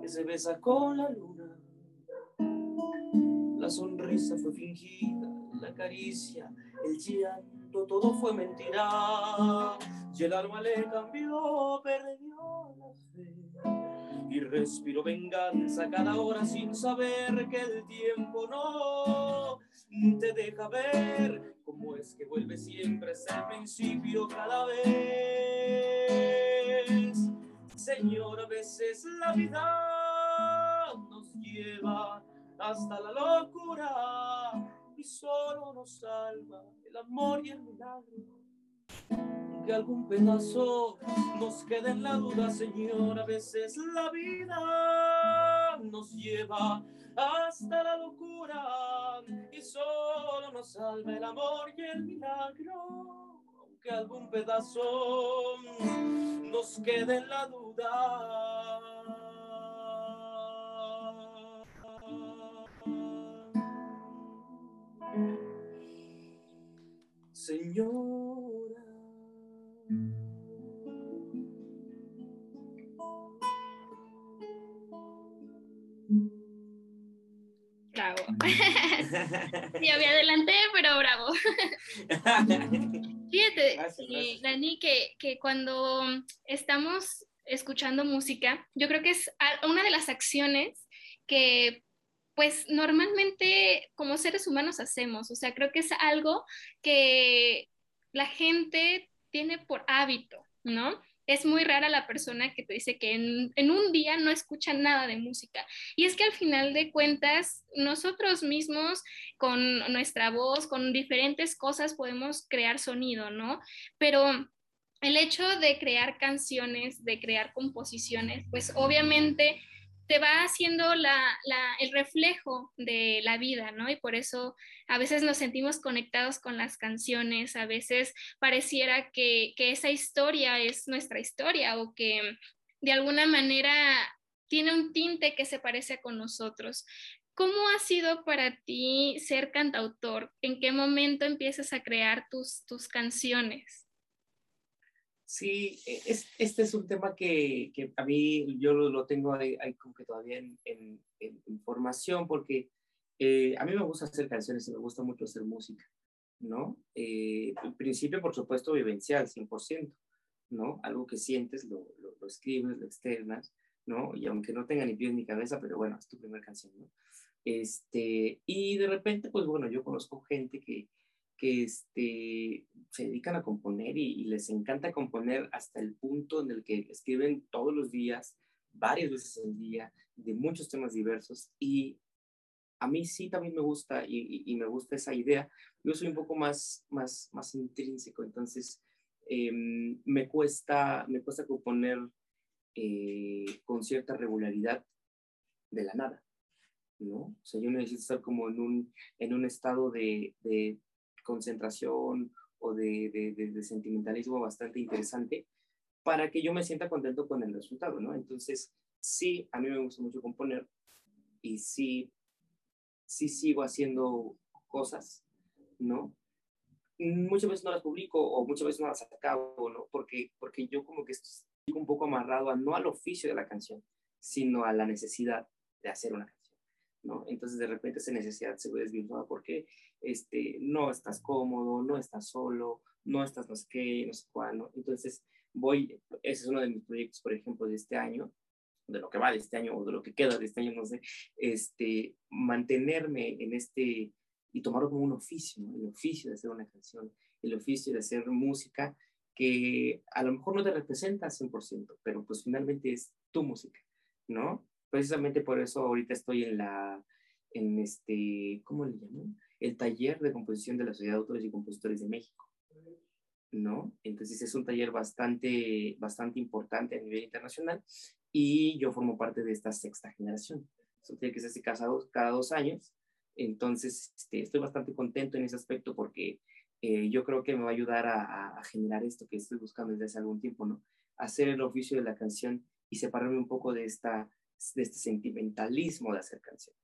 que se besa con la luna. La sonrisa fue fingida, la caricia, el llanto, todo fue mentira. Y el alma le cambió, perdió la fe y respiro venganza cada hora sin saber que el tiempo no te deja ver cómo es que vuelve siempre a ser principio cada vez. Señor, a veces la vida nos lleva hasta la locura y solo nos salva el amor y el milagro que algún pedazo nos quede en la duda, Señor. A veces la vida nos lleva hasta la locura y solo nos salva el amor y el milagro, aunque algún pedazo nos quede en la duda. Señora. Bravo. Ya <laughs> me adelanté, pero bravo. <laughs> Fíjate, eh, Dani, que, que cuando estamos escuchando música, yo creo que es una de las acciones que pues normalmente como seres humanos hacemos. O sea, creo que es algo que la gente tiene por hábito, ¿no? Es muy rara la persona que te dice que en, un día no escucha nada de música. Y es que al final de cuentas, nosotros mismos con nuestra voz, con diferentes cosas, podemos crear sonido, ¿no? Pero el hecho de crear canciones, de crear composiciones, pues obviamente te va haciendo el reflejo de la vida, ¿no? Y por eso a veces nos sentimos conectados con las canciones, a veces pareciera que, que esa historia es nuestra historia o que de alguna manera tiene un tinte que se parece con nosotros. ¿Cómo ha sido para ti ser cantautor? ¿En qué momento empiezas a crear tus, tus canciones? Sí, e, es, este es un tema que, que a mí yo lo, tengo ahí, como que todavía en, en, formación porque eh, a mí me gusta hacer canciones y me gusta mucho hacer música, ¿no? Eh, en principio, por supuesto, vivencial, 100%, ¿no? Algo que sientes, lo, lo, escribes, lo externas, ¿no? Y aunque no tenga ni pies ni cabeza, pero bueno, es tu primera canción, ¿no? Este, y de repente, pues bueno, yo conozco gente que, que este, se dedican a componer y, les encanta componer hasta el punto en el que escriben todos los días, varias veces al día, de muchos temas diversos. Y a mí sí también me gusta y, me gusta esa idea. Yo soy un poco más, más, más intrínseco, entonces em, me, cuesta, me cuesta componer eh, con cierta regularidad de la nada. ¿no? O sea, yo necesito estar como en un, en un estado de, concentración o de, de, sentimentalismo bastante interesante para que yo me sienta contento con el resultado, ¿no? Entonces, sí, a mí me gusta mucho componer y sí, sí sigo haciendo cosas, ¿no? Muchas veces no las publico o muchas veces no las acabo, ¿no? Porque, porque yo como que estoy un poco amarrado a, no al oficio de la canción, sino a la necesidad de hacer una canción. Entonces de repente esa necesidad se ve desvirtuada porque este, no estás cómodo, no estás solo, no estás no sé qué, no sé cuándo. Entonces voy, ese es uno de mis proyectos, por ejemplo, de este año, de lo que va de este año o de lo que queda de este año, no sé, este, mantenerme en este y tomarlo como un oficio, el oficio de hacer una canción, el oficio de hacer música que a lo mejor no te representa 100%, pero pues finalmente es tu música, ¿no? Precisamente por eso ahorita estoy en la, en este, ¿cómo le llaman? El taller de composición de la Sociedad de Autores y Compositores de México. ¿no? Entonces es un taller bastante, bastante importante a nivel internacional y yo formo parte de esta sexta generación. Eso tiene que ser cada dos, cada dos años. Entonces este, estoy bastante contento en ese aspecto porque eh, yo creo que me va a ayudar a, a, generar esto que estoy buscando desde hace algún tiempo, ¿no? Hacer el oficio de la canción y separarme un poco de, esta, de este sentimentalismo de hacer canción.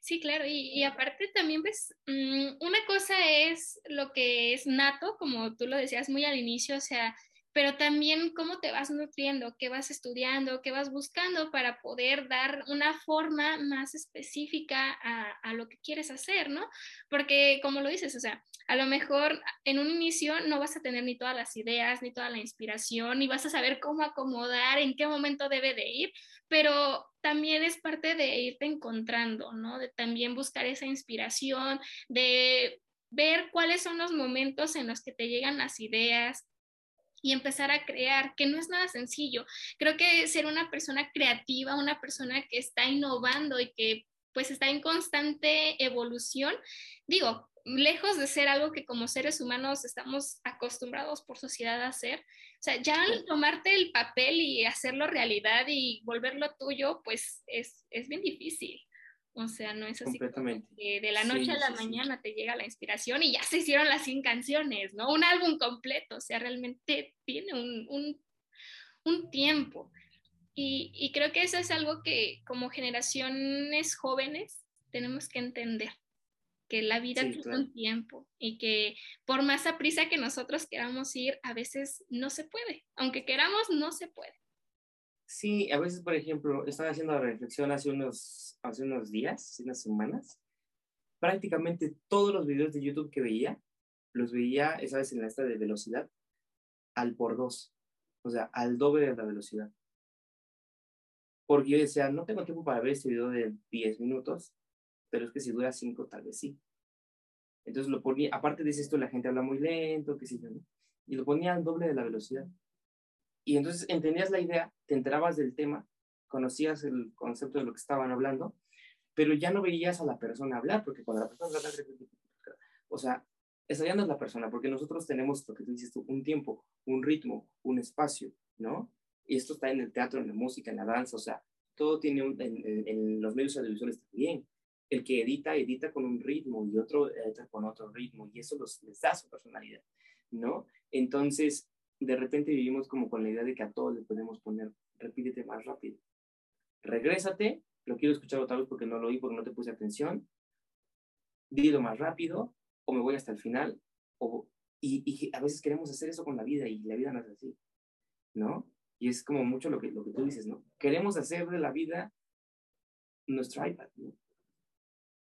Sí, claro, y, aparte también, ves, mm, una cosa es lo que es nato, como tú lo decías muy al inicio, o sea, pero también cómo te vas nutriendo, qué vas estudiando, qué vas buscando para poder dar una forma más específica a, lo que quieres hacer, ¿no? Porque como lo dices, o sea, a lo mejor en un inicio no vas a tener ni todas las ideas, ni toda la inspiración, ni vas a saber cómo acomodar, en qué momento debe de ir, pero también es parte de irte encontrando, ¿no? De también buscar esa inspiración, de ver cuáles son los momentos en los que te llegan las ideas, y empezar a crear, que no es nada sencillo. Creo que ser una persona creativa, una persona que está innovando y que pues está en constante evolución, digo, lejos de ser algo que como seres humanos estamos acostumbrados por sociedad a hacer, o sea, ya al tomarte el papel y hacerlo realidad y volverlo tuyo, pues es, es bien difícil. O sea, no es así que de la noche a la mañana te llega la inspiración y ya se hicieron las 100 canciones, ¿no? Un álbum completo, o sea, realmente tiene un, un, tiempo. Y, y, creo que eso es algo que como generaciones jóvenes tenemos que entender, que la vida tiene un tiempo y que por más a prisa que nosotros queramos ir, a veces no se puede. Aunque queramos, no se puede. Sí, a veces, por ejemplo, estaba haciendo la reflexión hace unos, hace unos días, hace unas semanas. Prácticamente todos los videos de YouTube que veía, los veía, esa vez en la esta de velocidad, al por dos. O sea, al doble de la velocidad. Porque yo decía, no tengo tiempo para ver este video de 10 minutos, pero es que si dura 5, tal vez sí. Entonces lo ponía, aparte de esto, la gente habla muy lento, qué sé yo. Y lo ponía al doble de la velocidad. Y entonces entendías la idea, te enterabas del tema, conocías el concepto de lo que estaban hablando, pero ya no veías a la persona hablar, porque cuando la persona habla, o sea, esa ya no es la persona, porque nosotros tenemos, lo que tú dices tú, un tiempo, un ritmo, un espacio, ¿no? Y esto está en el teatro, en la música, en la danza, o sea, todo tiene un, en, los medios audiovisuales también. El que edita, edita con un ritmo y otro edita con otro ritmo, y eso los, les da su personalidad, ¿no? Entonces, de repente vivimos como con la idea de que a todos le podemos poner, repítete más rápido. Regrésate, lo quiero escuchar otra vez porque no lo oí, porque no te puse atención. Dilo más rápido, o me voy hasta el final, o, y, a veces queremos hacer eso con la vida y la vida no es así, ¿no? Y es como mucho lo que, lo que tú dices, ¿no? Queremos hacer de la vida nuestro iPad.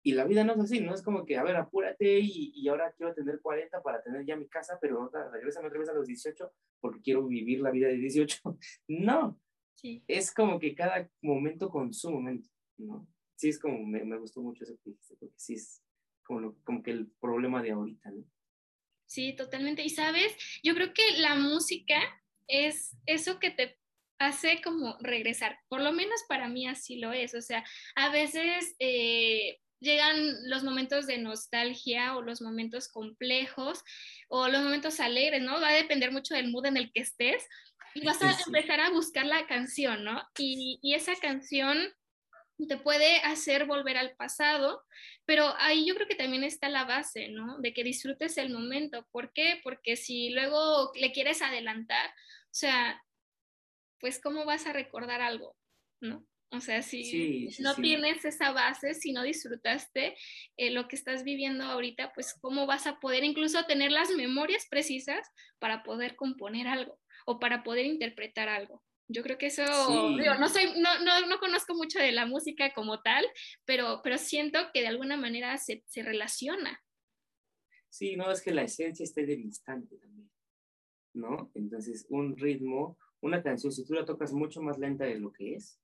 Y la vida no es así, no es como que, a ver, apúrate y, y ahora quiero tener 40 para tener ya mi casa, pero no, regrésame otra vez a los 18 porque quiero vivir la vida de 18. <laughs> no, sí. es como que cada momento con su momento, ¿no? Sí, es como, me, me gustó mucho eso que dijiste, porque sí es como, como que el problema de ahorita, ¿no? Sí, totalmente. Y sabes, yo creo que la música es eso que te hace como regresar, por lo menos para mí así lo es, o sea, a veces eh, llegan los momentos de nostalgia o los momentos complejos o los momentos alegres, ¿no? Va a depender mucho del mood en el que estés y vas a empezar a buscar la canción, ¿no? Y, y, esa canción te puede hacer volver al pasado, pero ahí yo creo que también está la base, ¿no? De que disfrutes el momento. ¿Por qué? Porque si luego le quieres adelantar, o sea, pues ¿cómo vas a recordar algo, ¿no? O sea, si no tienes esa base, si no disfrutaste eh, lo que estás viviendo ahorita, pues cómo vas a poder incluso tener las memorias precisas para poder componer algo o para poder interpretar algo. Yo creo que eso, digo, no, soy, no, no, no, conozco mucho de la música como tal, pero, pero siento que de alguna manera se, se relaciona. Sí, no, es que la esencia esté del instante también, ¿no? Entonces, un ritmo, una canción, si tú la tocas mucho más lenta de lo que es,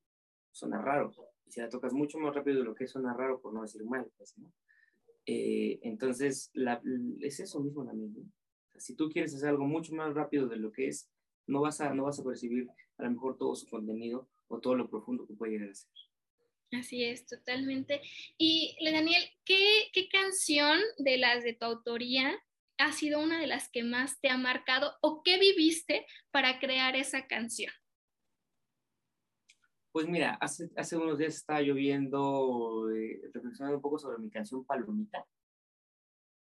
suena raro. Y si la tocas mucho más rápido de lo que suena raro, por no decir mal, pues, ¿no? Eh, entonces, la, es eso mismo también, ¿no? si tú quieres hacer algo mucho más rápido de lo que es, no vas a, no vas a percibir a lo mejor todo su contenido o todo lo profundo que puede llegar a ser. Así es, totalmente. Y Daniel, ¿qué, ¿qué canción de las de tu autoría ha sido una de las que más te ha marcado o qué viviste para crear esa canción? Pues mira, hace, hace unos días estaba lloviendo, eh, reflexionando un poco sobre mi canción Palomita,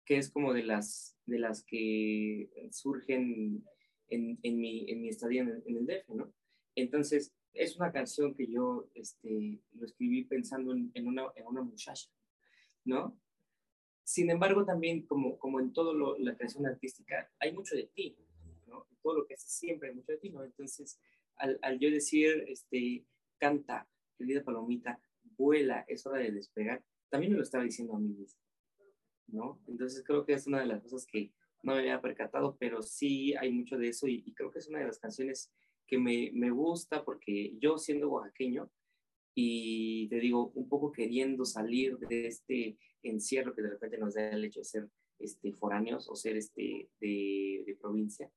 que es como de las, de las que surgen en, mi, en mi estadía en, el DF, ¿no? Entonces, es una canción que yo este, lo escribí pensando en, una, en una muchacha, ¿no? Sin embargo, también, como, como en todo la creación artística, hay mucho de ti, ¿no? todo lo que haces siempre hay mucho de ti, ¿no? Entonces, al, al yo decir, este, canta, querida palomita, vuela, es hora de despegar, también me lo estaba diciendo a mí mismo, ¿no? Entonces, creo que es una de las cosas que no me había percatado, pero sí hay mucho de eso y, y creo que es una de las canciones que me, me gusta porque yo siendo oaxaqueño y te digo, un poco queriendo salir de este encierro que de repente nos da el hecho de ser este, foráneos o ser este, de, de provincia,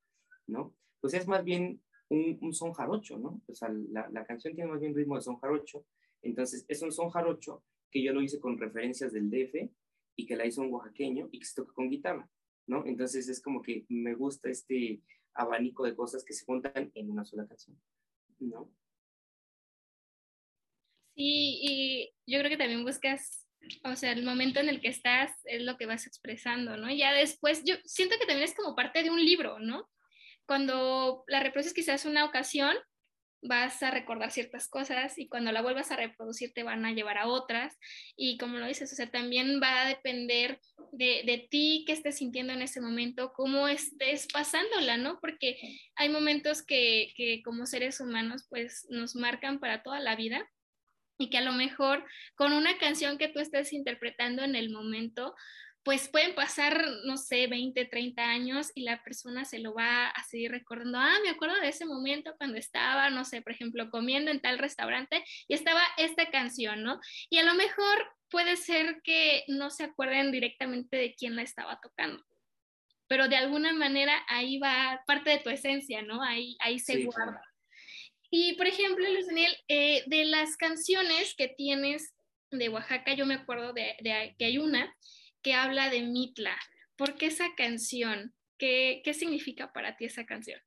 ¿no? Pues es más bien un, son jarocho, ¿no? O sea, la, la, canción tiene más bien ritmo de son jarocho, entonces es un son jarocho que yo lo hice con referencias del DF y que la hizo un oaxaqueño y que se toca con guitarra, ¿no? Entonces es como que me gusta este abanico de cosas que se juntan en una sola canción, ¿no? Sí, y yo creo que también buscas, o sea, el momento en el que estás es lo que vas expresando, ¿no? Ya después, yo siento que también es como parte de un libro, ¿no? Cuando la reproduces quizás una ocasión, vas a recordar ciertas cosas y cuando la vuelvas a reproducir te van a llevar a otras y como lo dices, o sea, también va a depender de, de ti, qué estés sintiendo en ese momento, cómo estés pasándola, ¿no? Porque hay momentos que, que como seres humanos pues nos marcan para toda la vida y que a lo mejor con una canción que tú estés interpretando en el momento, pues pueden pasar, no sé, 20, 30 años y la persona se lo va a seguir recordando. Ah, me acuerdo de ese momento cuando estaba, no sé, por ejemplo, comiendo en tal restaurante y estaba esta canción, ¿no? Y a lo mejor puede ser que no se acuerden directamente de quién la estaba tocando. Pero de alguna manera ahí va parte de tu esencia, ¿no? Ahí, ahí se sí, guarda. Y por ejemplo, Luis Daniel, eh, de las canciones que tienes de Oaxaca, yo me acuerdo de, de que hay una que habla de Mitla. ¿Por qué esa canción? ¿Qué, qué significa para ti esa canción?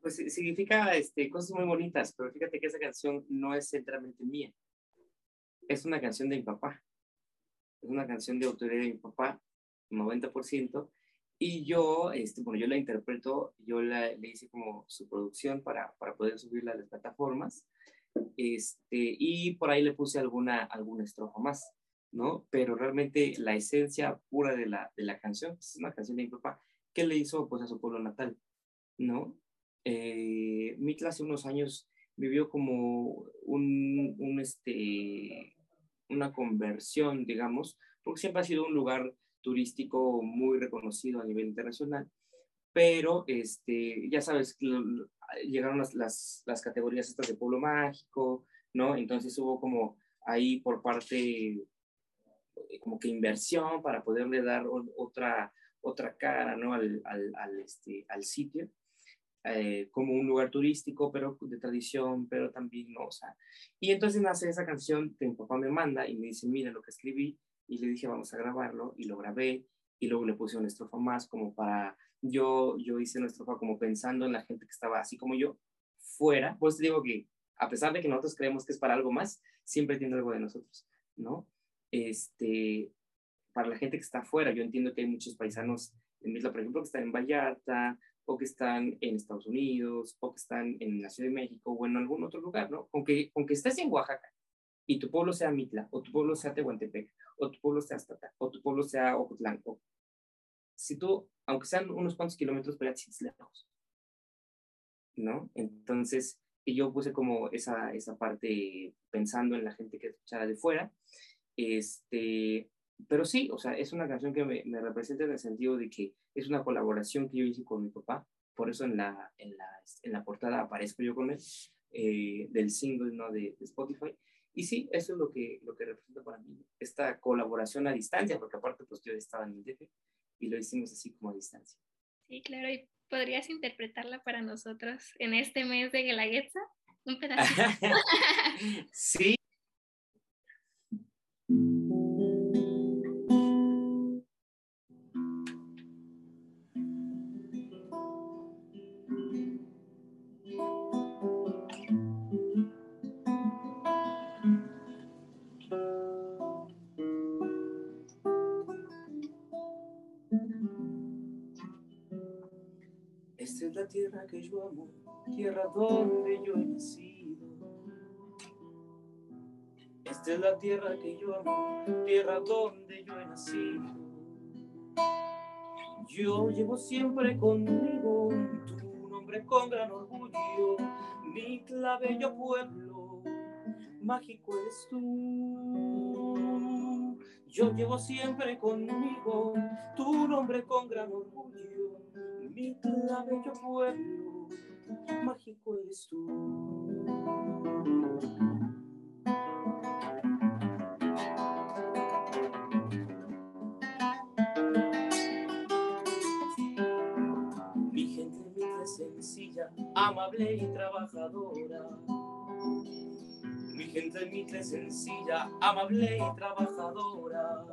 Pues significa este, cosas muy bonitas, pero fíjate que esa canción no es centralmente mía. Es una canción de mi papá. Es una canción de autoría de mi papá, 90%. Y yo, este, bueno, yo la interpreto, yo la, le hice como su producción para, para poder subirla a las plataformas. Este, y por ahí le puse alguna, alguna estrofa más. ¿No? Pero realmente la esencia pura de la, de la canción pues, es una canción de mi papá que le hizo pues a su pueblo natal, ¿no? Eh, Mitla hace unos años vivió como un, un, este, una conversión, digamos, porque siempre ha sido un lugar turístico muy reconocido a nivel internacional, pero este, ya sabes, llegaron las, las, las categorías estas de pueblo mágico, ¿no? Entonces hubo como ahí por parte como que inversión para poderle dar otra, otra cara ¿no? al, al, al, este, al sitio, eh, como un lugar turístico, pero de tradición, pero también no, o sea. Y entonces nace esa canción que mi papá me manda y me dice, mira lo que escribí, y le dije, vamos a grabarlo, y lo grabé, y luego le puse una estrofa más como para, yo, yo hice una estrofa como pensando en la gente que estaba así como yo, fuera, pues digo que a pesar de que nosotros creemos que es para algo más, siempre tiene algo de nosotros, ¿no? Este, para la gente que está afuera. Yo entiendo que hay muchos paisanos en Misla, por ejemplo, que están en Vallarta, o que están en Estados Unidos, o que están en la Ciudad de México, o en algún otro lugar, ¿no? Aunque, aunque estés en Oaxaca y tu pueblo sea Mitla, o tu pueblo sea Tehuantepec, o tu pueblo sea Aztata, o tu pueblo sea Ocotlán, si tú, aunque sean unos cuantos kilómetros, pero es lejos, ¿no? Entonces, yo puse como esa, esa parte pensando en la gente que escuchara de fuera, este, pero sí, o sea, es una canción que me, me, representa en el sentido de que es una colaboración que yo hice con mi papá, por eso en la, en la, en la portada aparezco yo con él, eh, del single ¿no? de, de, Spotify. Y sí, eso es lo que, lo que representa para mí, esta colaboración a distancia, porque aparte pues yo estaba en el DF y lo hicimos así como a distancia. Sí, claro, y podrías interpretarla para nosotros en este mes de Guelaguetza, un pedacito. <laughs> sí, que yo amo, tierra donde yo he nacido. Esta es la tierra que yo amo, tierra donde yo he nacido. Yo llevo siempre conmigo tu nombre con gran orgullo, mi clavello pueblo, mágico eres tú. Yo llevo siempre conmigo tu nombre con gran orgullo, mi clavello pueblo, mágico eres tú. amable y trabajadora. Gente Mitre sencilla, amable y trabajadora.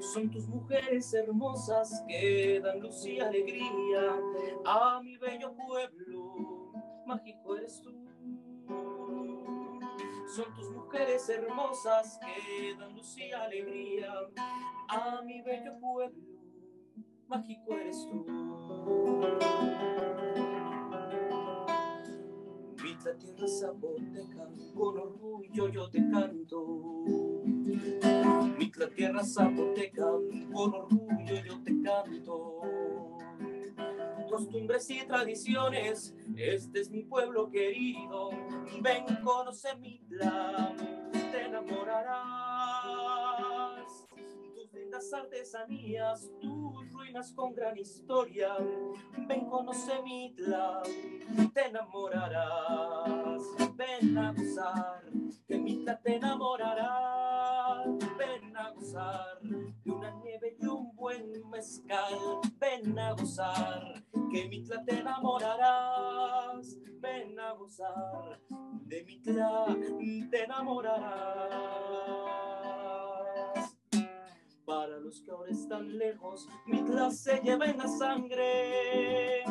Son tus mujeres hermosas que dan luz y alegría a mi bello pueblo, mágico eres tú. Son tus mujeres hermosas que dan luz y alegría a mi bello pueblo, mágico eres tú. La tierra zapoteca, con orgullo yo te canto. la tierra zapoteca, con orgullo yo te canto. Costumbres y tradiciones, este es mi pueblo querido. Ven, conoce Mitla, te enamorarás. Tus lindas artesanías, tus con gran historia. Ven, conoce Mitla, te enamorarás. Ven a gozar, que Mitla te enamorará. Ven a gozar de una nieve y un buen mezcal. Ven a gozar, que Mitla te enamorarás. Ven a gozar, de Mitla te enamorarás. Para los que ahora están lejos, Mitla se lleva en la sangre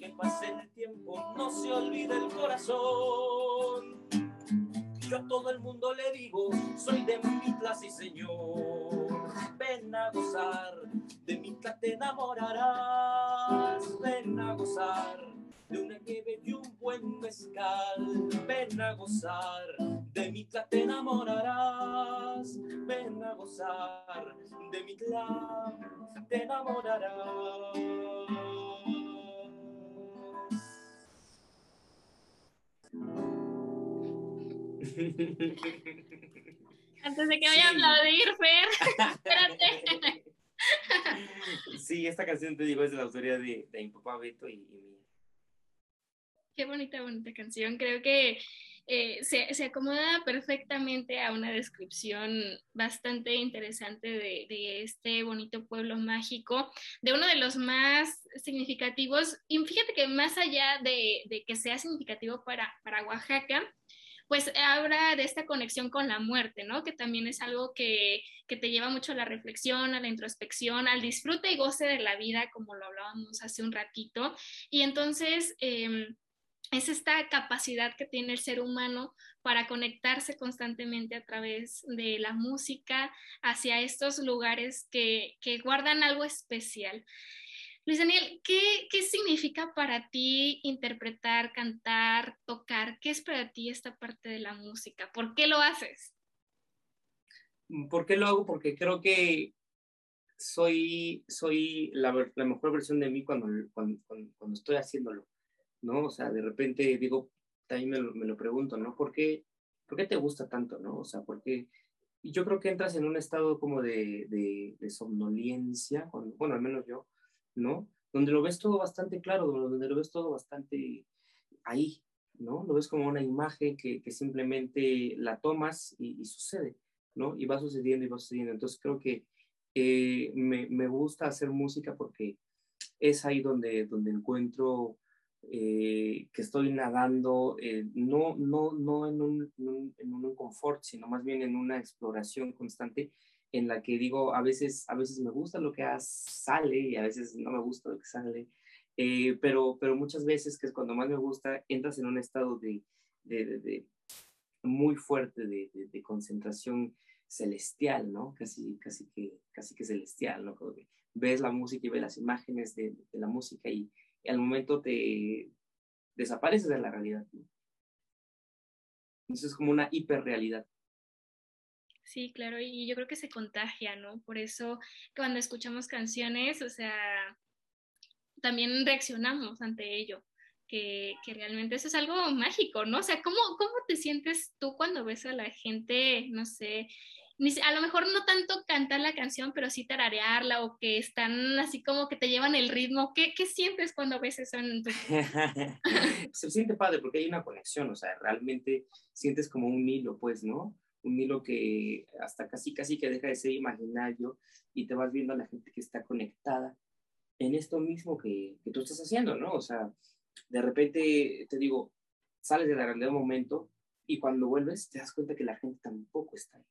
que pase el tiempo, no se olvide el corazón. Yo a todo el mundo le digo, soy de Mitla, sí señor. Ven a gozar, de Mitla te enamorarás. Ven a gozar de una nieve y un buen mezcal. Ven a gozar, de Mitla te enamorarás. Ven a gozar, de Mitla te enamorarás. Antes de que vaya a aplaudir, Fer, <laughs> espérate. Sí, esta canción, te digo, es de la autoría de, de mi papá Beto y, mía. Qué bonita, bonita canción. Creo que eh, se, se, acomoda perfectamente a una descripción bastante interesante de, de, este bonito pueblo mágico, de uno de los más significativos. Y fíjate que más allá de, de que sea significativo para, para Oaxaca, pues habla de esta conexión con la muerte, ¿no? Que también es algo que, te lleva mucho a la reflexión, a la introspección, al disfrute y goce de la vida, como lo hablábamos hace un ratito. Y entonces... Em, es esta capacidad que tiene el ser humano para conectarse constantemente a través de la música hacia estos lugares que, que guardan algo especial. Luis Daniel, ¿qué, ¿qué, significa para ti interpretar, cantar, tocar? ¿Qué es para ti esta parte de la música? ¿Por qué lo haces? ¿Por qué lo hago? Porque creo que soy, soy la, mejor versión de mí cuando, cuando, cuando, estoy haciéndolo, ¿no? O sea, de repente digo, también me lo, me lo pregunto, ¿no? ¿Por qué, ¿Por qué te gusta tanto, no? O sea, ¿por qué? Y yo creo que entras en un estado como de, de, de somnolencia, cuando, bueno, al menos yo, ¿no? Donde lo ves todo bastante claro, donde lo ves todo bastante ahí, ¿no? Lo ves como una imagen que, simplemente la tomas y, sucede, ¿no? Y va sucediendo y va sucediendo. Entonces creo que eh, me, gusta hacer música porque es ahí donde, donde encuentro eh, que estoy nadando, eh, no, no, no en un, en un confort, sino más bien en una exploración constante en la que digo, a veces, a veces me gusta lo que sale y a veces no me gusta lo que sale, eh, pero, pero muchas veces, que es cuando más me gusta, entras en un estado de, de, de, muy fuerte de, de, concentración celestial, ¿no? Casi, casi, que, casi que celestial, ¿no? ves la música y ves las imágenes de, la música y, al momento te desapareces de la realidad. Entonces es como una hiperrealidad. Sí, claro, y yo creo que se contagia, ¿no? Por eso cuando escuchamos canciones, o sea, también reaccionamos ante ello, que, que, realmente eso es algo mágico, ¿no? O sea, ¿cómo, ¿cómo te sientes tú cuando ves a la gente, no sé, a lo mejor no tanto cantar la canción, pero sí tararearla o que están así como que te llevan el ritmo. ¿Qué, qué sientes cuando ves eso en tu... <laughs> <laughs> Se siente padre porque hay una conexión, o sea, realmente sientes como un hilo, pues, ¿no? un hilo que hasta casi casi que deja de ser imaginario y te vas viendo a la gente que está conectada en esto mismo que, que tú estás haciendo, ¿no? O sea, de repente, te digo, sales de la realidad un momento y cuando vuelves te das cuenta que la gente tampoco está ahí.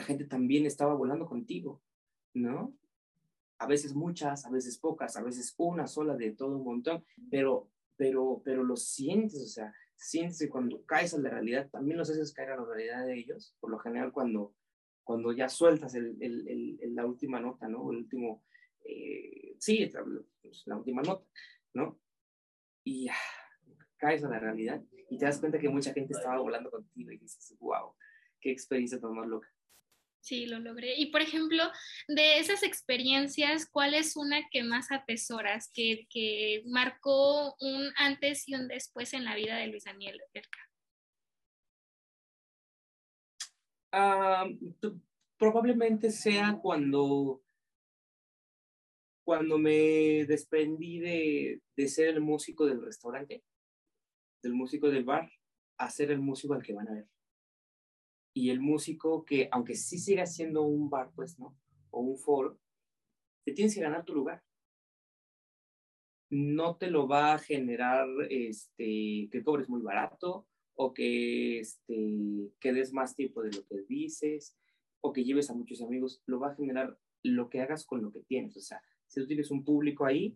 La gente también estaba volando contigo, ¿no? A veces muchas, a veces pocas, a veces una sola de todo un montón, pero, pero, pero lo sientes, o sea, sientes que cuando caes a la realidad, también los haces caer a la realidad de ellos, por lo general cuando, cuando ya sueltas el, el, la última nota, ¿no? El último, eh, sí, pues, la última nota, ¿no? Y ya, caes a la realidad y te das cuenta que mucha gente estaba volando contigo y dices, wow, qué experiencia tan más loca. Sí, lo logré. Y por ejemplo, de esas experiencias, ¿cuál es una que más atesoras, que, que marcó un antes y un después en la vida de Luis Daniel ah, probablemente sea cuando, cuando me desprendí de, de ser el músico del restaurante, del músico del bar, a ser el músico al que van a ver y el músico que, aunque sí siga siendo un bar, pues, ¿no? O un foro, te tienes que ganar tu lugar. No te lo va a generar este, que cobres muy barato o que, este, que des más tiempo de lo que dices o que lleves a muchos amigos. Lo va a generar lo que hagas con lo que tienes. O sea, si tú tienes un público ahí,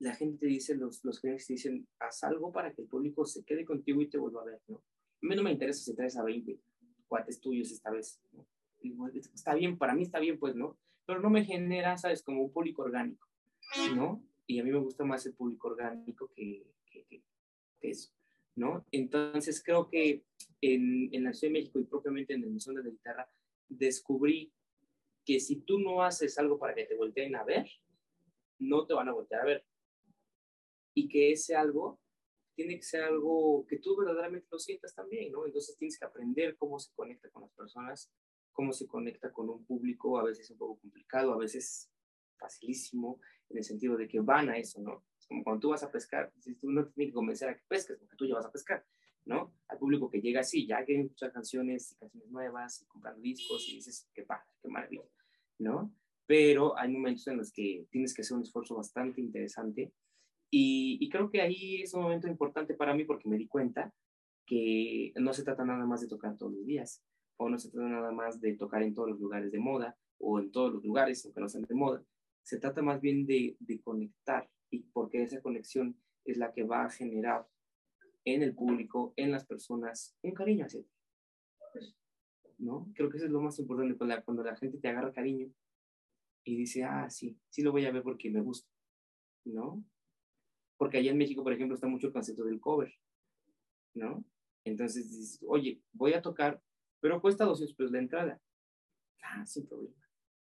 la gente te dice, los, los clientes te dicen, haz algo para que el público se quede contigo y te vuelva a ver, ¿no? A mí no me interesa si traes a 20, cuates tuyos esta vez. está bien, para mí está bien, pues, ¿no? Pero no me genera, ¿sabes? Como un público orgánico, ¿no? Y a mí me gusta más el público orgánico que, que, eso, ¿no? Entonces creo que en, en, la Ciudad de México y propiamente en el Museo de la Guitarra descubrí que si tú no haces algo para que te volteen a ver, no te van a voltear a ver. Y que ese algo tiene que ser algo que tú verdaderamente lo sientas también, ¿no? Entonces tienes que aprender cómo se conecta con las personas, cómo se conecta con un público, a veces un poco complicado, a veces facilísimo, en el sentido de que van a eso, ¿no? Es como cuando tú vas a pescar, tú no tienes que convencer a que pesques, porque tú ya vas a pescar, ¿no? Al público que llega así, ya quieren escuchar canciones y canciones nuevas, y comprando discos, y dices, qué padre, qué maravilla, ¿no? Pero hay momentos en los que tienes que hacer un esfuerzo bastante interesante y, creo que ahí es un momento importante para mí porque me di cuenta que no se trata nada más de tocar todos los días, o no se trata nada más de tocar en todos los lugares de moda, o en todos los lugares, aunque no sean de moda. Se trata más bien de, de conectar, y porque esa conexión es la que va a generar en el público, en las personas, un cariño hacia ti. ¿No? Creo que eso es lo más importante, cuando la, cuando la gente te agarra cariño y dice, ah, sí, sí lo voy a ver porque me gusta, ¿no? Porque allá en México, por ejemplo, está mucho el concepto del cover, ¿no? Entonces dices, oye, voy a tocar, pero cuesta 200 pesos la entrada. Ah, sin problema.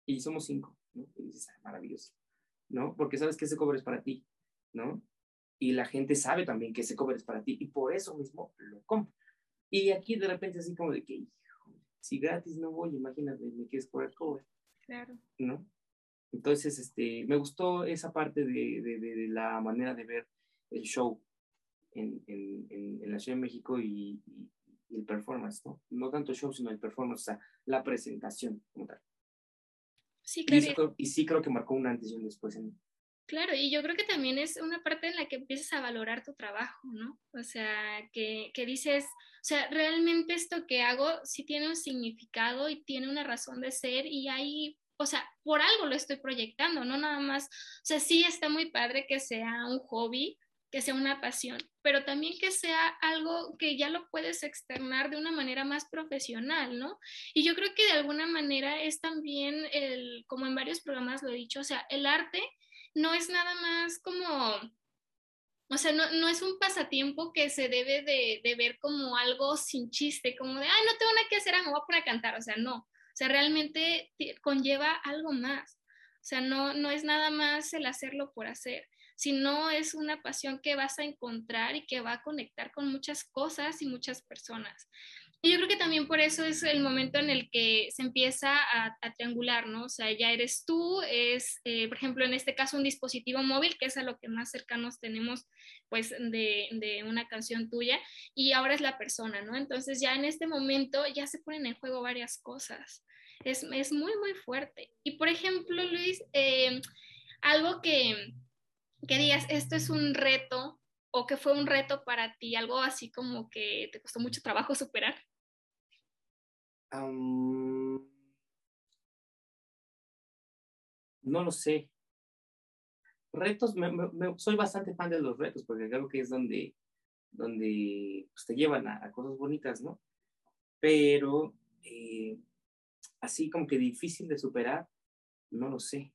Y somos cinco, ¿no? Y dices, ah, maravilloso, ¿no? Porque sabes que ese cover es para ti, ¿no? Y la gente sabe también que ese cover es para ti y por eso mismo lo compra. Y aquí de repente así como de que, hijo, si gratis no voy, imagínate, me quieres cobrar cover. Claro. ¿No? Entonces, este, me gustó esa parte de, de, la manera de ver el show en, en, en, la Ciudad de México y, el performance, ¿no? No tanto el show, sino el performance, o sea, la presentación como tal. Sí, claro. Y, sí creo que marcó un antes y un después en Claro, y yo creo que también es una parte en la que empiezas a valorar tu trabajo, ¿no? O sea, que, que, dices, o sea, realmente esto que hago sí tiene un significado y tiene una razón de ser y hay o sea, por algo lo estoy proyectando, no nada más, o sea, sí está muy padre que sea un hobby, que sea una pasión, pero también que sea algo que ya lo puedes externar de una manera más profesional, ¿no? Y yo creo que de alguna manera es también, el, como en varios programas lo he dicho, o sea, el arte no es nada más como o sea, no, no, es un pasatiempo que se debe de, de, ver como algo sin chiste, como de, ay, no tengo nada que hacer, ah, me voy a poner a cantar. O sea, no. Sea, realmente conlleva algo más. O sea, no, no es nada más el hacerlo por hacer, sino es una pasión que vas a encontrar y que va a conectar con muchas cosas y muchas personas. Y yo creo que también por eso es el momento en el que se empieza a, triangular, ¿no? O sea, ya eres tú, es, eh, por ejemplo, en este caso un dispositivo móvil, que es a lo que más cercanos tenemos, pues, de, de, una canción tuya, y ahora es la persona, ¿no? Entonces ya en este momento ya se ponen en juego varias cosas. Es, es muy, muy fuerte. Y, por ejemplo, Luis, eh, algo que, que digas, esto es un reto o que fue un reto para ti, algo así como que te costó mucho trabajo superar no lo sé. Retos, soy bastante fan de los retos porque creo que es donde, donde pues, te llevan a, cosas bonitas, ¿no? Pero eh, así como que difícil de superar, no lo sé.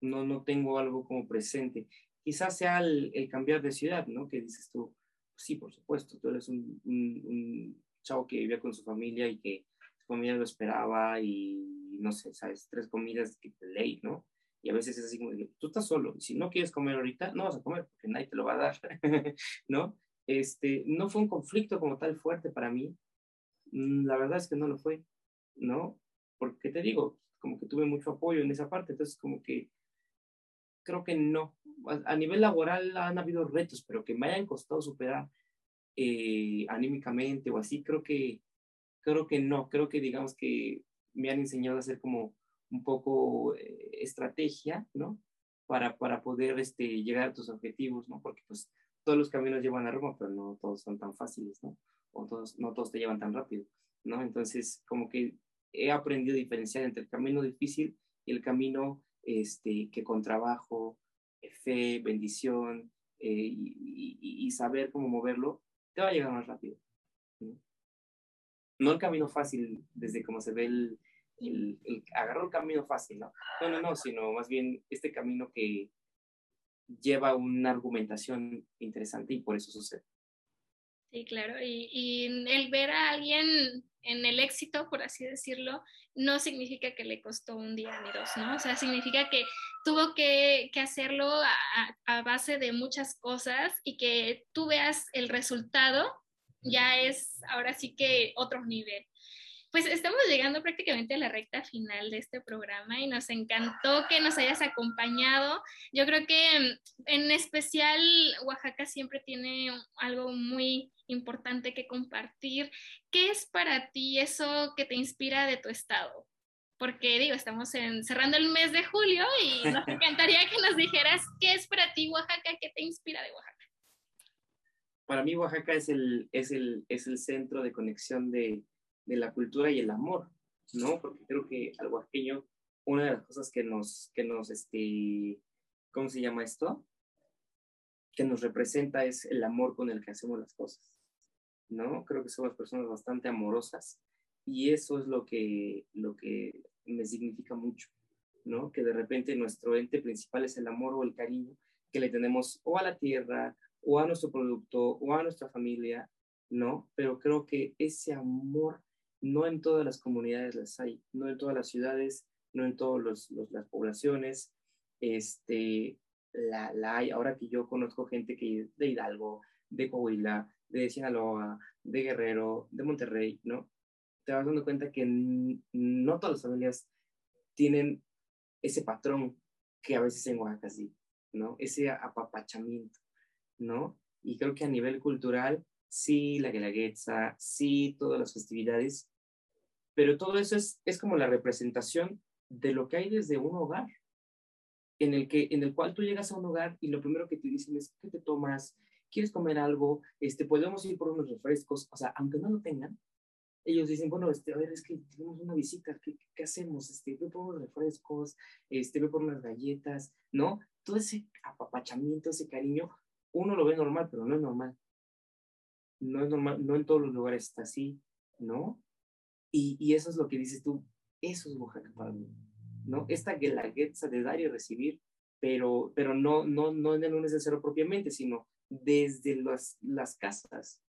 No, no tengo algo como presente. Quizás sea el, cambiar de ciudad, ¿no? Que dices tú, sí, por supuesto, tú eres un chavo que vivía con su familia y que su familia lo esperaba y no sé, sabes, tres comidas que te ley, ¿no? Y a veces es así como, tú estás solo, y si no quieres comer ahorita, no vas a comer porque nadie te lo va a dar, <laughs> ¿no? Este, no fue un conflicto como tal fuerte para mí, mm, la verdad es que no lo fue, ¿no? Porque te digo, como que tuve mucho apoyo en esa parte, entonces como que creo que no. A, a nivel laboral han habido retos, pero que me hayan costado superar eh, anímicamente o así, creo que, creo que no, creo que digamos que me han enseñado a hacer como un poco eh, estrategia, ¿no? Para, para poder este, llegar a tus objetivos, ¿no? Porque pues todos los caminos llevan a Roma, pero no todos son tan fáciles, ¿no? O todos, no todos te llevan tan rápido, ¿no? Entonces, como que he aprendido a diferenciar entre el camino difícil y el camino este, que con trabajo, fe, bendición eh, y, y, saber cómo moverlo, te va a llegar más rápido. ¿no? el camino fácil, desde cómo se ve el, el, el camino fácil, ¿no? No, no, no, sino más bien este camino que lleva una argumentación interesante y por eso sucede. Sí, claro, y, el ver a alguien en el éxito, por así decirlo, no significa que le costó un día ni dos, ¿no? O sea, significa que tuvo que, que hacerlo a, a, base de muchas cosas y que tú veas el resultado, ya es ahora sí que otro nivel. Pues estamos llegando prácticamente a la recta final de este programa y nos encantó que nos hayas acompañado. Yo creo que en especial Oaxaca siempre tiene algo muy importante que compartir. ¿Qué es para ti eso que te inspira de tu estado? Porque digo, estamos en, cerrando el mes de julio y nos <laughs> encantaría que nos dijeras qué es para ti Oaxaca, qué te inspira de Oaxaca. Para mí Oaxaca es el, es el, es el centro de conexión de, de la cultura y el amor, ¿no? Porque creo que al oaxaqueño, una de las cosas que nos, que nos, este, ¿cómo se llama esto? Que nos representa es el amor con el que hacemos las cosas, ¿no? Creo que somos personas bastante amorosas y eso es lo que, lo que me significa mucho, ¿no? Que de repente nuestro ente principal es el amor o el cariño que le tenemos o a la tierra o a nuestro producto o a nuestra familia, ¿no? Pero creo que ese amor no en todas las comunidades las hay, no en todas las ciudades, no en todas las poblaciones, este, la, la, hay. Ahora que yo conozco gente que de Hidalgo, de Coahuila, de Sinaloa, de Guerrero, de Monterrey, ¿no? Te vas dando cuenta que no todas las familias tienen ese patrón que a veces en Oaxaca sí, ¿no? Ese apapachamiento, ¿no? Y creo que a nivel cultural sí, la guelaguetza, sí, todas las festividades, pero todo eso es, es como la representación de lo que hay desde un hogar, en el, que, en el cual tú llegas a un hogar y lo primero que te dicen es, ¿qué te tomas? ¿Quieres comer algo? Este, podemos ir por unos refrescos, o sea, aunque no lo tengan, ellos dicen, bueno, este, a ver, es que tenemos una visita, ¿qué, qué hacemos? Este, ve por unos refrescos, este, ve por unas galletas, ¿no? Todo ese apapachamiento, ese cariño, uno lo ve normal, pero no es normal. No es normal, no en todos los lugares está así, ¿no? Y, y eso es lo que dices tú, eso es Oaxaca para mí, ¿no? Esta guelaguetza de dar y recibir, pero, pero no, no, no en el necesario propiamente, sino desde las, las casas,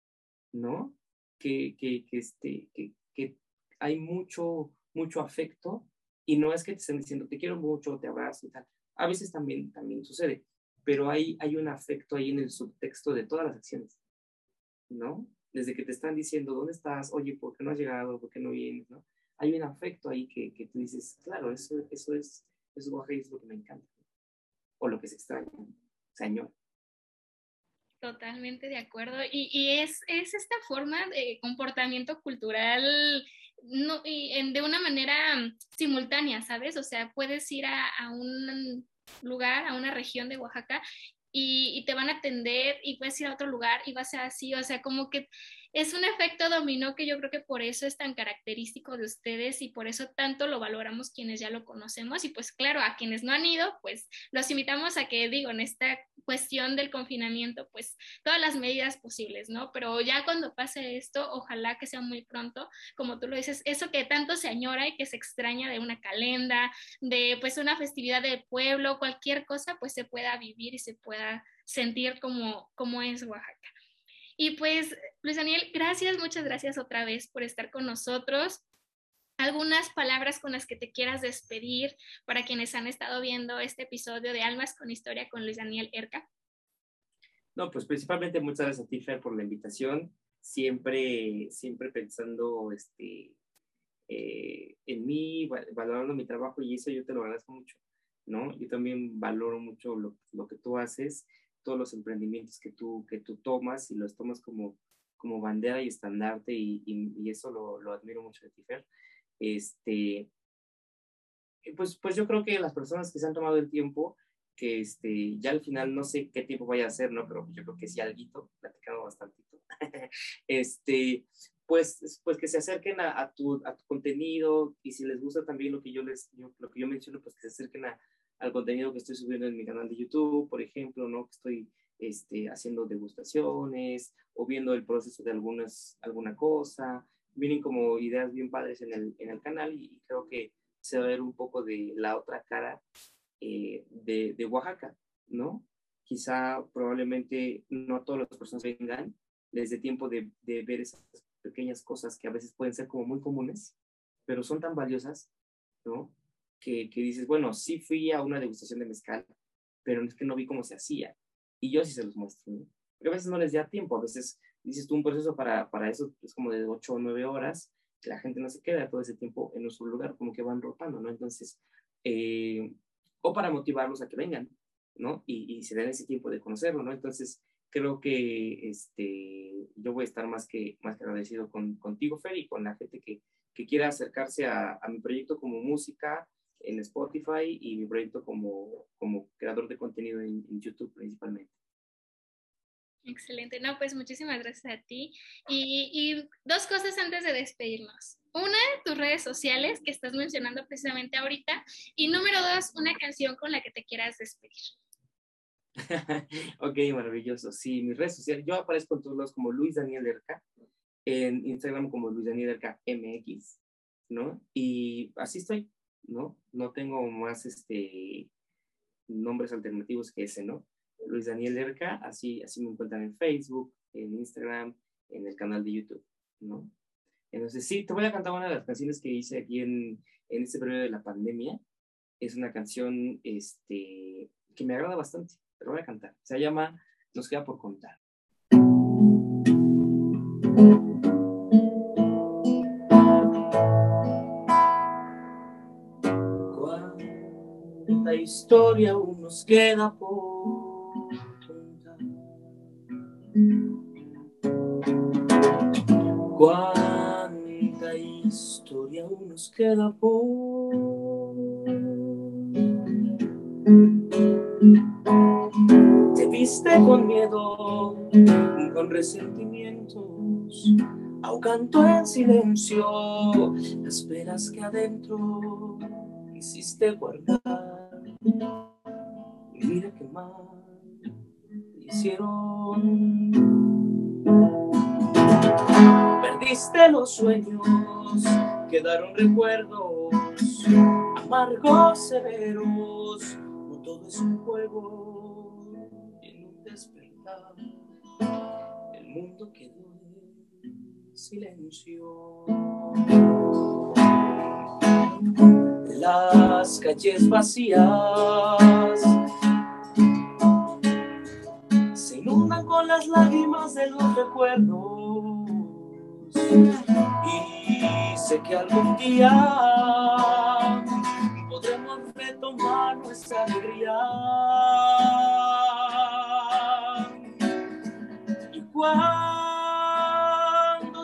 ¿no? Que, que, que, este, que, que hay mucho, mucho afecto y no es que te estén diciendo te quiero mucho, te abrazo y tal. A veces también, también sucede, pero hay, hay un afecto ahí en el subtexto de todas las acciones, ¿no? Desde que te están diciendo, ¿dónde estás? Oye, ¿por qué no has llegado? ¿Por qué no vienes? ¿no? Hay un afecto ahí que, que tú dices, claro, eso, eso es, eso es lo que me encanta. O lo que se extraña, señor. Totalmente de acuerdo. Y, y es, es, esta forma de comportamiento cultural no, y en, de una manera simultánea, ¿sabes? O sea, puedes ir a, a un lugar, a una región de Oaxaca y, y, te van a atender y puedes ir a otro lugar y va a ser así, o sea, como que es un efecto dominó que yo creo que por eso es tan característico de ustedes y por eso tanto lo valoramos quienes ya lo conocemos y pues claro, a quienes no han ido, pues los invitamos a que digo, en esta cuestión del confinamiento, pues todas las medidas posibles, ¿no? Pero ya cuando pase esto, ojalá que sea muy pronto, como tú lo dices, eso que tanto se añora y que se extraña de una calenda, de pues una festividad de pueblo, cualquier cosa, pues se pueda vivir y se pueda sentir como, como es Oaxaca. Y pues, Luis Daniel, gracias, muchas gracias otra vez por estar con nosotros. Algunas palabras con las que te quieras despedir para quienes han estado viendo este episodio de Almas con Historia con Luis Daniel Erca. No, pues principalmente muchas gracias a ti, Fer, por la invitación. Siempre, siempre pensando este, eh, en mí, valorando mi trabajo y eso yo te lo agradezco mucho, ¿no? Yo también valoro mucho lo, lo que tú haces todos los emprendimientos que tú, que tú tomas y los tomas como, como bandera y estandarte y, y, eso lo, lo, admiro mucho de ti, Fer. Este, pues, pues yo creo que las personas que se han tomado el tiempo, que este, ya al final no sé qué tiempo vaya a ser, ¿no? Pero yo creo que sí algo, platicado bastantito. <laughs> este, pues, pues que se acerquen a, a, tu, a tu contenido y si les gusta también lo que yo les, lo que yo menciono, pues que se acerquen a, al contenido que estoy subiendo en mi canal de YouTube, por ejemplo, ¿no? Que estoy este, haciendo degustaciones o viendo el proceso de algunas, alguna cosa. Vienen como ideas bien padres en el, en el canal y, creo que se va a ver un poco de la otra cara eh, de, de, Oaxaca, ¿no? Quizá probablemente no todas las personas vengan, les dé tiempo de, de ver esas pequeñas cosas que a veces pueden ser como muy comunes, pero son tan valiosas, ¿no? Que, dices, bueno, sí fui a una degustación de mezcal, pero es que no vi cómo se hacía. Y yo sí se los muestro, ¿no? Porque a veces no les da tiempo, a veces dices tú un proceso para, para eso es como de 8 o 9 horas, que la gente no se queda todo ese tiempo en nuestro lugar, como que van rotando, ¿no? Entonces, eh, o para motivarlos a que vengan, ¿no? Y, y, se den ese tiempo de conocerlo, ¿no? Entonces, creo que este, yo voy a estar más que, más que agradecido con, contigo, Fer, y con la gente que, que quiera acercarse a, a mi proyecto como música, en Spotify y mi proyecto como, como creador de contenido en, YouTube principalmente. Excelente, no, pues muchísimas gracias a ti. Y, y, dos cosas antes de despedirnos. Una, tus redes sociales que estás mencionando precisamente ahorita. Y número dos, una canción con la que te quieras despedir. <laughs> ok, maravilloso. Sí, mis redes sociales, yo aparezco en todos lados como Luis Daniel Erca, en Instagram como Luis Daniel Erca MX, ¿no? Y así estoy, ¿no? No tengo más este, nombres alternativos que ese, ¿no? Luis Daniel Erca, así, así me encuentran en Facebook, en Instagram, en el canal de YouTube, ¿no? Entonces, sí, te voy a cantar una de las canciones que hice aquí en, en este periodo de la pandemia. Es una canción este, que me agrada bastante, pero voy a cantar. Se llama Nos queda por contar. Historia aún nos queda por contar. Cuánta historia aún nos queda por Te viste con miedo, con resentimientos, ahogando en silencio esperas que adentro quisiste guardar. Mira qué mal hicieron. Perdiste los sueños, quedaron recuerdos amargos, severos. No todo es un juego y en un despertar el mundo quedó en silencio. Las calles vacías se inundan con las lágrimas de los recuerdos y sé que algún día podremos retomar nuestra alegría. Y cuando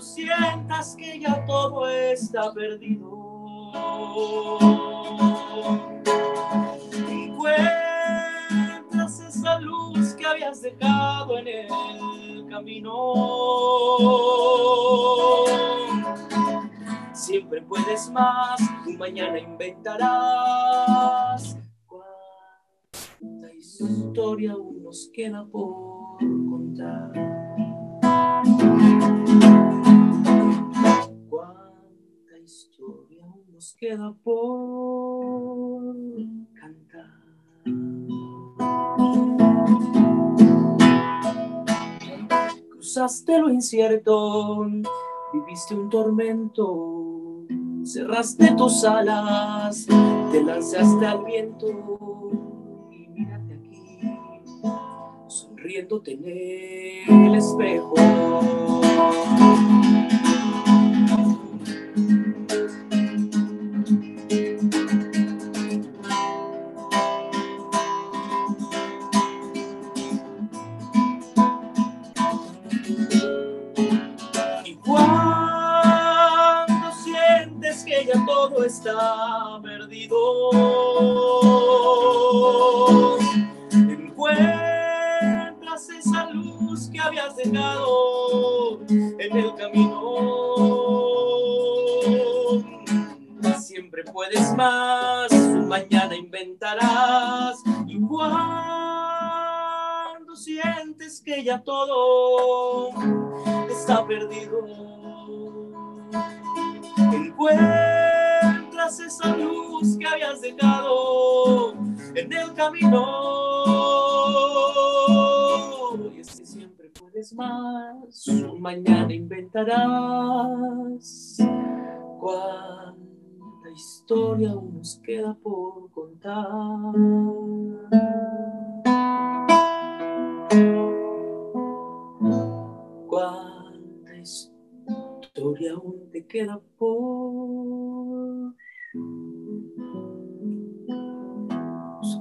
sientas que ya todo está perdido, encuentras esa luz que habías dejado en el camino. Siempre puedes más, y mañana inventarás. Cuánta historia aún nos queda por contar. Nos queda por cantar. Cruzaste lo incierto, viviste un tormento, cerraste tus alas, te lanzaste al viento y mírate aquí, sonriéndote en el espejo. Está perdido, encuentras esa luz que habías dejado en el camino. Siempre puedes más, mañana inventarás. Y cuando sientes que ya todo está perdido. Encuentras esa luz que habías dejado en el camino. Y es siempre puedes más, un mañana inventarás. Cuánta historia aún nos queda por contar. cuánta historia aún te queda por nos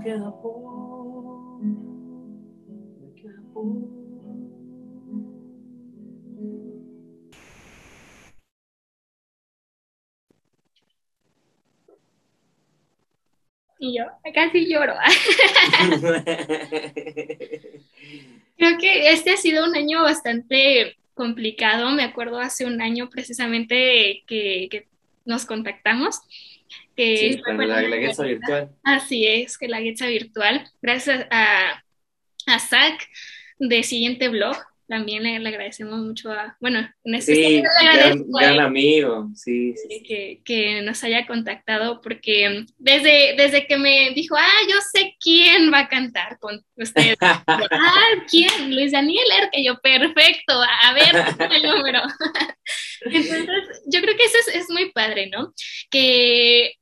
queda por me queda por Y yo casi lloro. <laughs> Creo que este ha sido un año bastante complicado. Me acuerdo hace un año precisamente que, que nos contactamos. Que Sí, cuando la, la virtual. Así es, que la guerra virtual. Gracias a, a Zach de Siguiente Blog. También le, le agradecemos mucho a, bueno, en este Sí, gran, gran amigo, sí, sí, que, que nos haya contactado porque desde, desde que me dijo, ah, yo sé quién va a cantar con ustedes. <laughs> Yo, ah, ¿quién? Luis Daniel Erque. Yo, perfecto, a ver, <laughs> el número. <laughs> Entonces, yo creo que eso es, es muy padre, ¿no? Que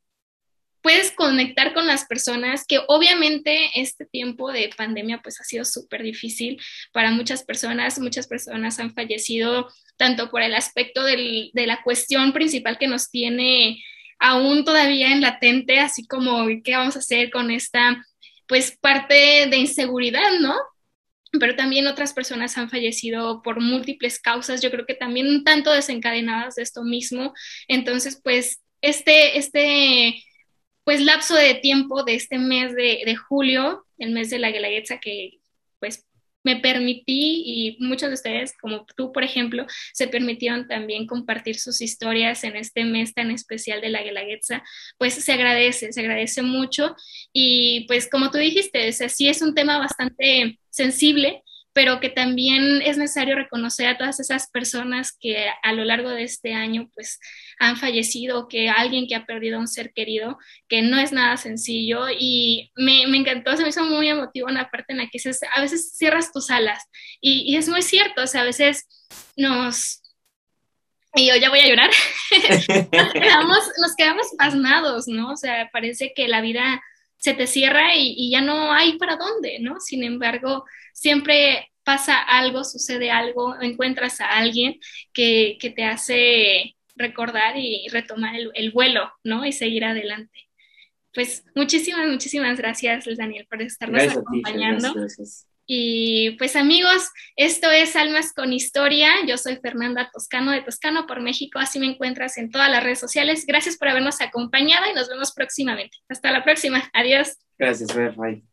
puedes conectar con las personas, que obviamente este tiempo de pandemia pues ha sido súper difícil para muchas personas, muchas personas han fallecido tanto por el aspecto del, de la cuestión principal que nos tiene aún todavía en latente, así como qué vamos a hacer con esta pues parte de inseguridad, ¿no? Pero también otras personas han fallecido por múltiples causas, yo creo que también un tanto desencadenadas de esto mismo. Entonces, pues este, este pues lapso de tiempo de este mes de, julio, el mes de la Guelaguetza, que pues me permití y muchos de ustedes, como tú, por ejemplo, se permitieron también compartir sus historias en este mes tan especial de la Guelaguetza, pues se agradece, se agradece mucho. Y pues como tú dijiste, o sí es un tema bastante sensible, pero que también es necesario reconocer a todas esas personas que a lo largo de este año pues han fallecido, que alguien que ha perdido a un ser querido, que no es nada sencillo y me, me encantó, se me hizo muy emotivo una parte en la que a veces cierras tus alas y, y es muy cierto, o sea, a veces nos y yo ya voy a llorar, <laughs> nos, quedamos, nos quedamos pasmados, ¿no? O sea, parece que la vida se te cierra y, ya no hay para dónde, ¿no? Sin embargo, siempre pasa algo, sucede algo, encuentras a alguien que, te hace recordar y retomar el, vuelo, ¿no? Y seguir adelante. Pues muchísimas, muchísimas gracias, Daniel, por estarnos acompañando. Y pues amigos, esto es Almas con Historia. Yo soy Fernanda Toscano de Toscano por México. Así me encuentras en todas las redes sociales. Gracias por habernos acompañado y nos vemos próximamente. Hasta la próxima. Adiós. Gracias, Bye.